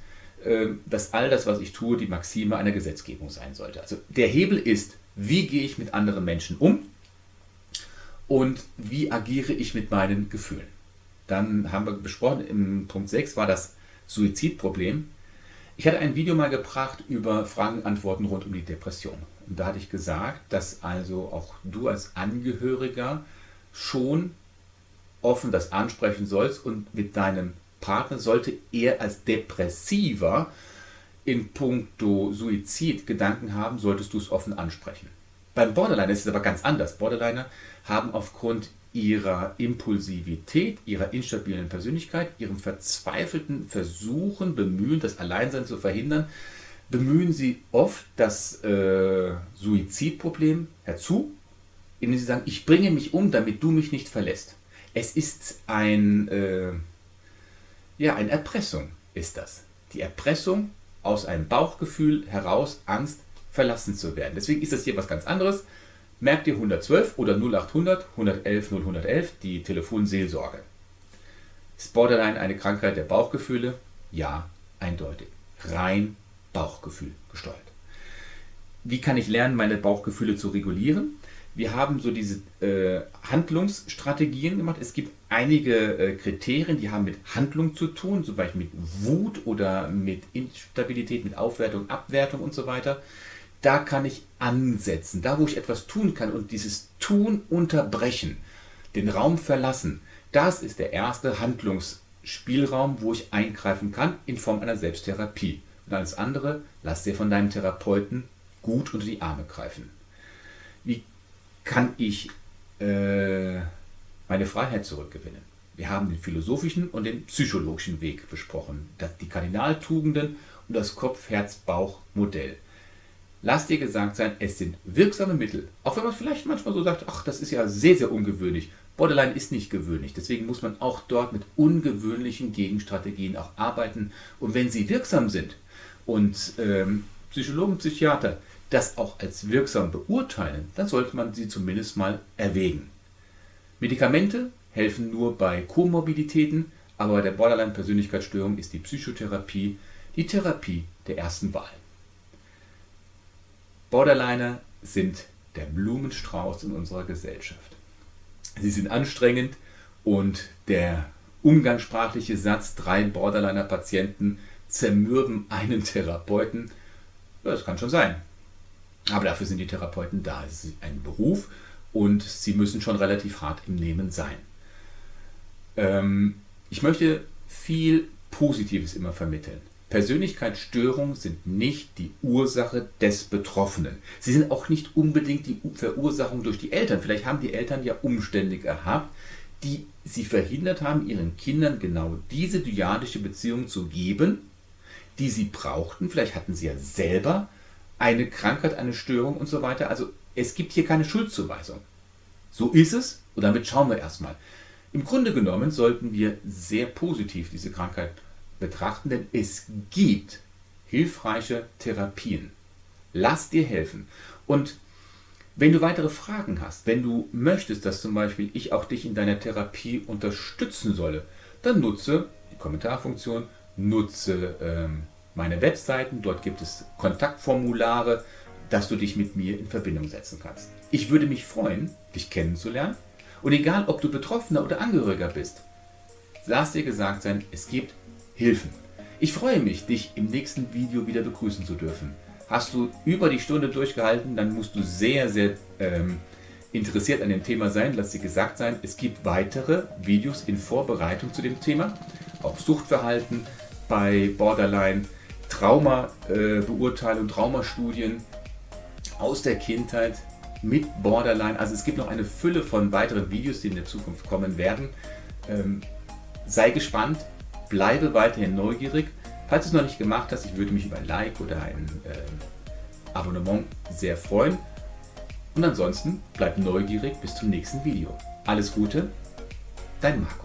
äh, dass all das, was ich tue, die Maxime einer Gesetzgebung sein sollte. Also der Hebel ist, wie gehe ich mit anderen Menschen um und wie agiere ich mit meinen Gefühlen. Dann haben wir besprochen, im Punkt 6 war das Suizidproblem. Ich hatte ein Video mal gebracht über Fragen und Antworten rund um die Depression. Und da hatte ich gesagt, dass also auch du als Angehöriger schon offen das ansprechen sollst und mit deinem Partner sollte er als Depressiver in puncto Suizid Gedanken haben, solltest du es offen ansprechen. Beim Borderliner ist es aber ganz anders. Borderliner haben aufgrund ihrer Impulsivität, ihrer instabilen Persönlichkeit, ihrem verzweifelten Versuchen, Bemühen, das Alleinsein zu verhindern, bemühen sie oft das äh, Suizidproblem herzu, indem sie sagen, ich bringe mich um, damit du mich nicht verlässt. Es ist ein, äh, ja, eine Erpressung, ist das. Die Erpressung aus einem Bauchgefühl heraus, Angst, verlassen zu werden. Deswegen ist das hier was ganz anderes. Merkt ihr 112 oder 0800 111 0111 die Telefonseelsorge. Ist Borderline eine Krankheit der Bauchgefühle? Ja, eindeutig. Rein Bauchgefühl gesteuert. Wie kann ich lernen, meine Bauchgefühle zu regulieren? Wir haben so diese äh, Handlungsstrategien gemacht. Es gibt einige äh, Kriterien, die haben mit Handlung zu tun, zum Beispiel mit Wut oder mit Instabilität, mit Aufwertung, Abwertung und so weiter da kann ich ansetzen, da wo ich etwas tun kann und dieses Tun unterbrechen, den Raum verlassen, das ist der erste Handlungsspielraum, wo ich eingreifen kann in Form einer Selbsttherapie. Und alles andere, lass dir von deinem Therapeuten gut unter die Arme greifen. Wie kann ich äh, meine Freiheit zurückgewinnen? Wir haben den philosophischen und den psychologischen Weg besprochen, die Kardinaltugenden und das Kopf-Herz-Bauch-Modell. Lass dir gesagt sein, es sind wirksame Mittel. Auch wenn man vielleicht manchmal so sagt, ach, das ist ja sehr, sehr ungewöhnlich. Borderline ist nicht gewöhnlich. Deswegen muss man auch dort mit ungewöhnlichen Gegenstrategien auch arbeiten. Und wenn sie wirksam sind und ähm, Psychologen, Psychiater das auch als wirksam beurteilen, dann sollte man sie zumindest mal erwägen. Medikamente helfen nur bei Komorbiditäten, aber bei der Borderline-Persönlichkeitsstörung ist die Psychotherapie Die Therapie der ersten Wahl. Borderliner sind der Blumenstrauß in unserer Gesellschaft. Sie sind anstrengend und der umgangssprachliche Satz, drei Borderliner-Patienten zermürben einen Therapeuten, das kann schon sein. Aber dafür sind die Therapeuten da. Es ist ein Beruf und sie müssen schon relativ hart im Nehmen sein. Ähm, ich möchte viel Positives immer vermitteln. Persönlichkeitsstörungen sind nicht die Ursache des Betroffenen. Sie sind auch nicht unbedingt die Verursachung durch die Eltern. Vielleicht haben die Eltern ja Umstände gehabt, die sie verhindert haben, ihren Kindern genau diese dyadische Beziehung zu geben, die sie brauchten. Vielleicht hatten sie ja selber eine Krankheit, eine Störung und so weiter. Also es gibt hier keine Schuldzuweisung. So ist es und damit schauen wir erstmal. Im Grunde genommen sollten wir sehr positiv diese Krankheit betrachten, denn es gibt hilfreiche Therapien. Lass dir helfen. Und wenn du weitere Fragen hast, wenn du möchtest, dass zum Beispiel ich auch dich in deiner Therapie unterstützen solle, dann nutze die Kommentarfunktion, nutze ähm, meine Webseiten, dort gibt es Kontaktformulare, dass du dich mit mir in Verbindung setzen kannst. Ich würde mich freuen, dich kennenzulernen. Und egal, ob du Betroffener oder Angehöriger bist, lass dir gesagt sein, es gibt Hilfen. Ich freue mich, dich im nächsten Video wieder begrüßen zu dürfen. Hast du über die Stunde durchgehalten, dann musst du sehr, sehr ähm, interessiert an dem Thema sein. Lass dir gesagt sein, es gibt weitere Videos in Vorbereitung zu dem Thema. Auch Suchtverhalten bei Borderline, Trauma-Beurteilung, äh, Traumastudien aus der Kindheit mit Borderline. Also es gibt noch eine Fülle von weiteren Videos, die in der Zukunft kommen werden. Ähm, sei gespannt, bleibe weiterhin neugierig. Falls du es noch nicht gemacht hast, ich würde mich über ein Like oder ein äh, Abonnement sehr freuen. Und ansonsten bleib neugierig bis zum nächsten Video. Alles Gute, dein Marco.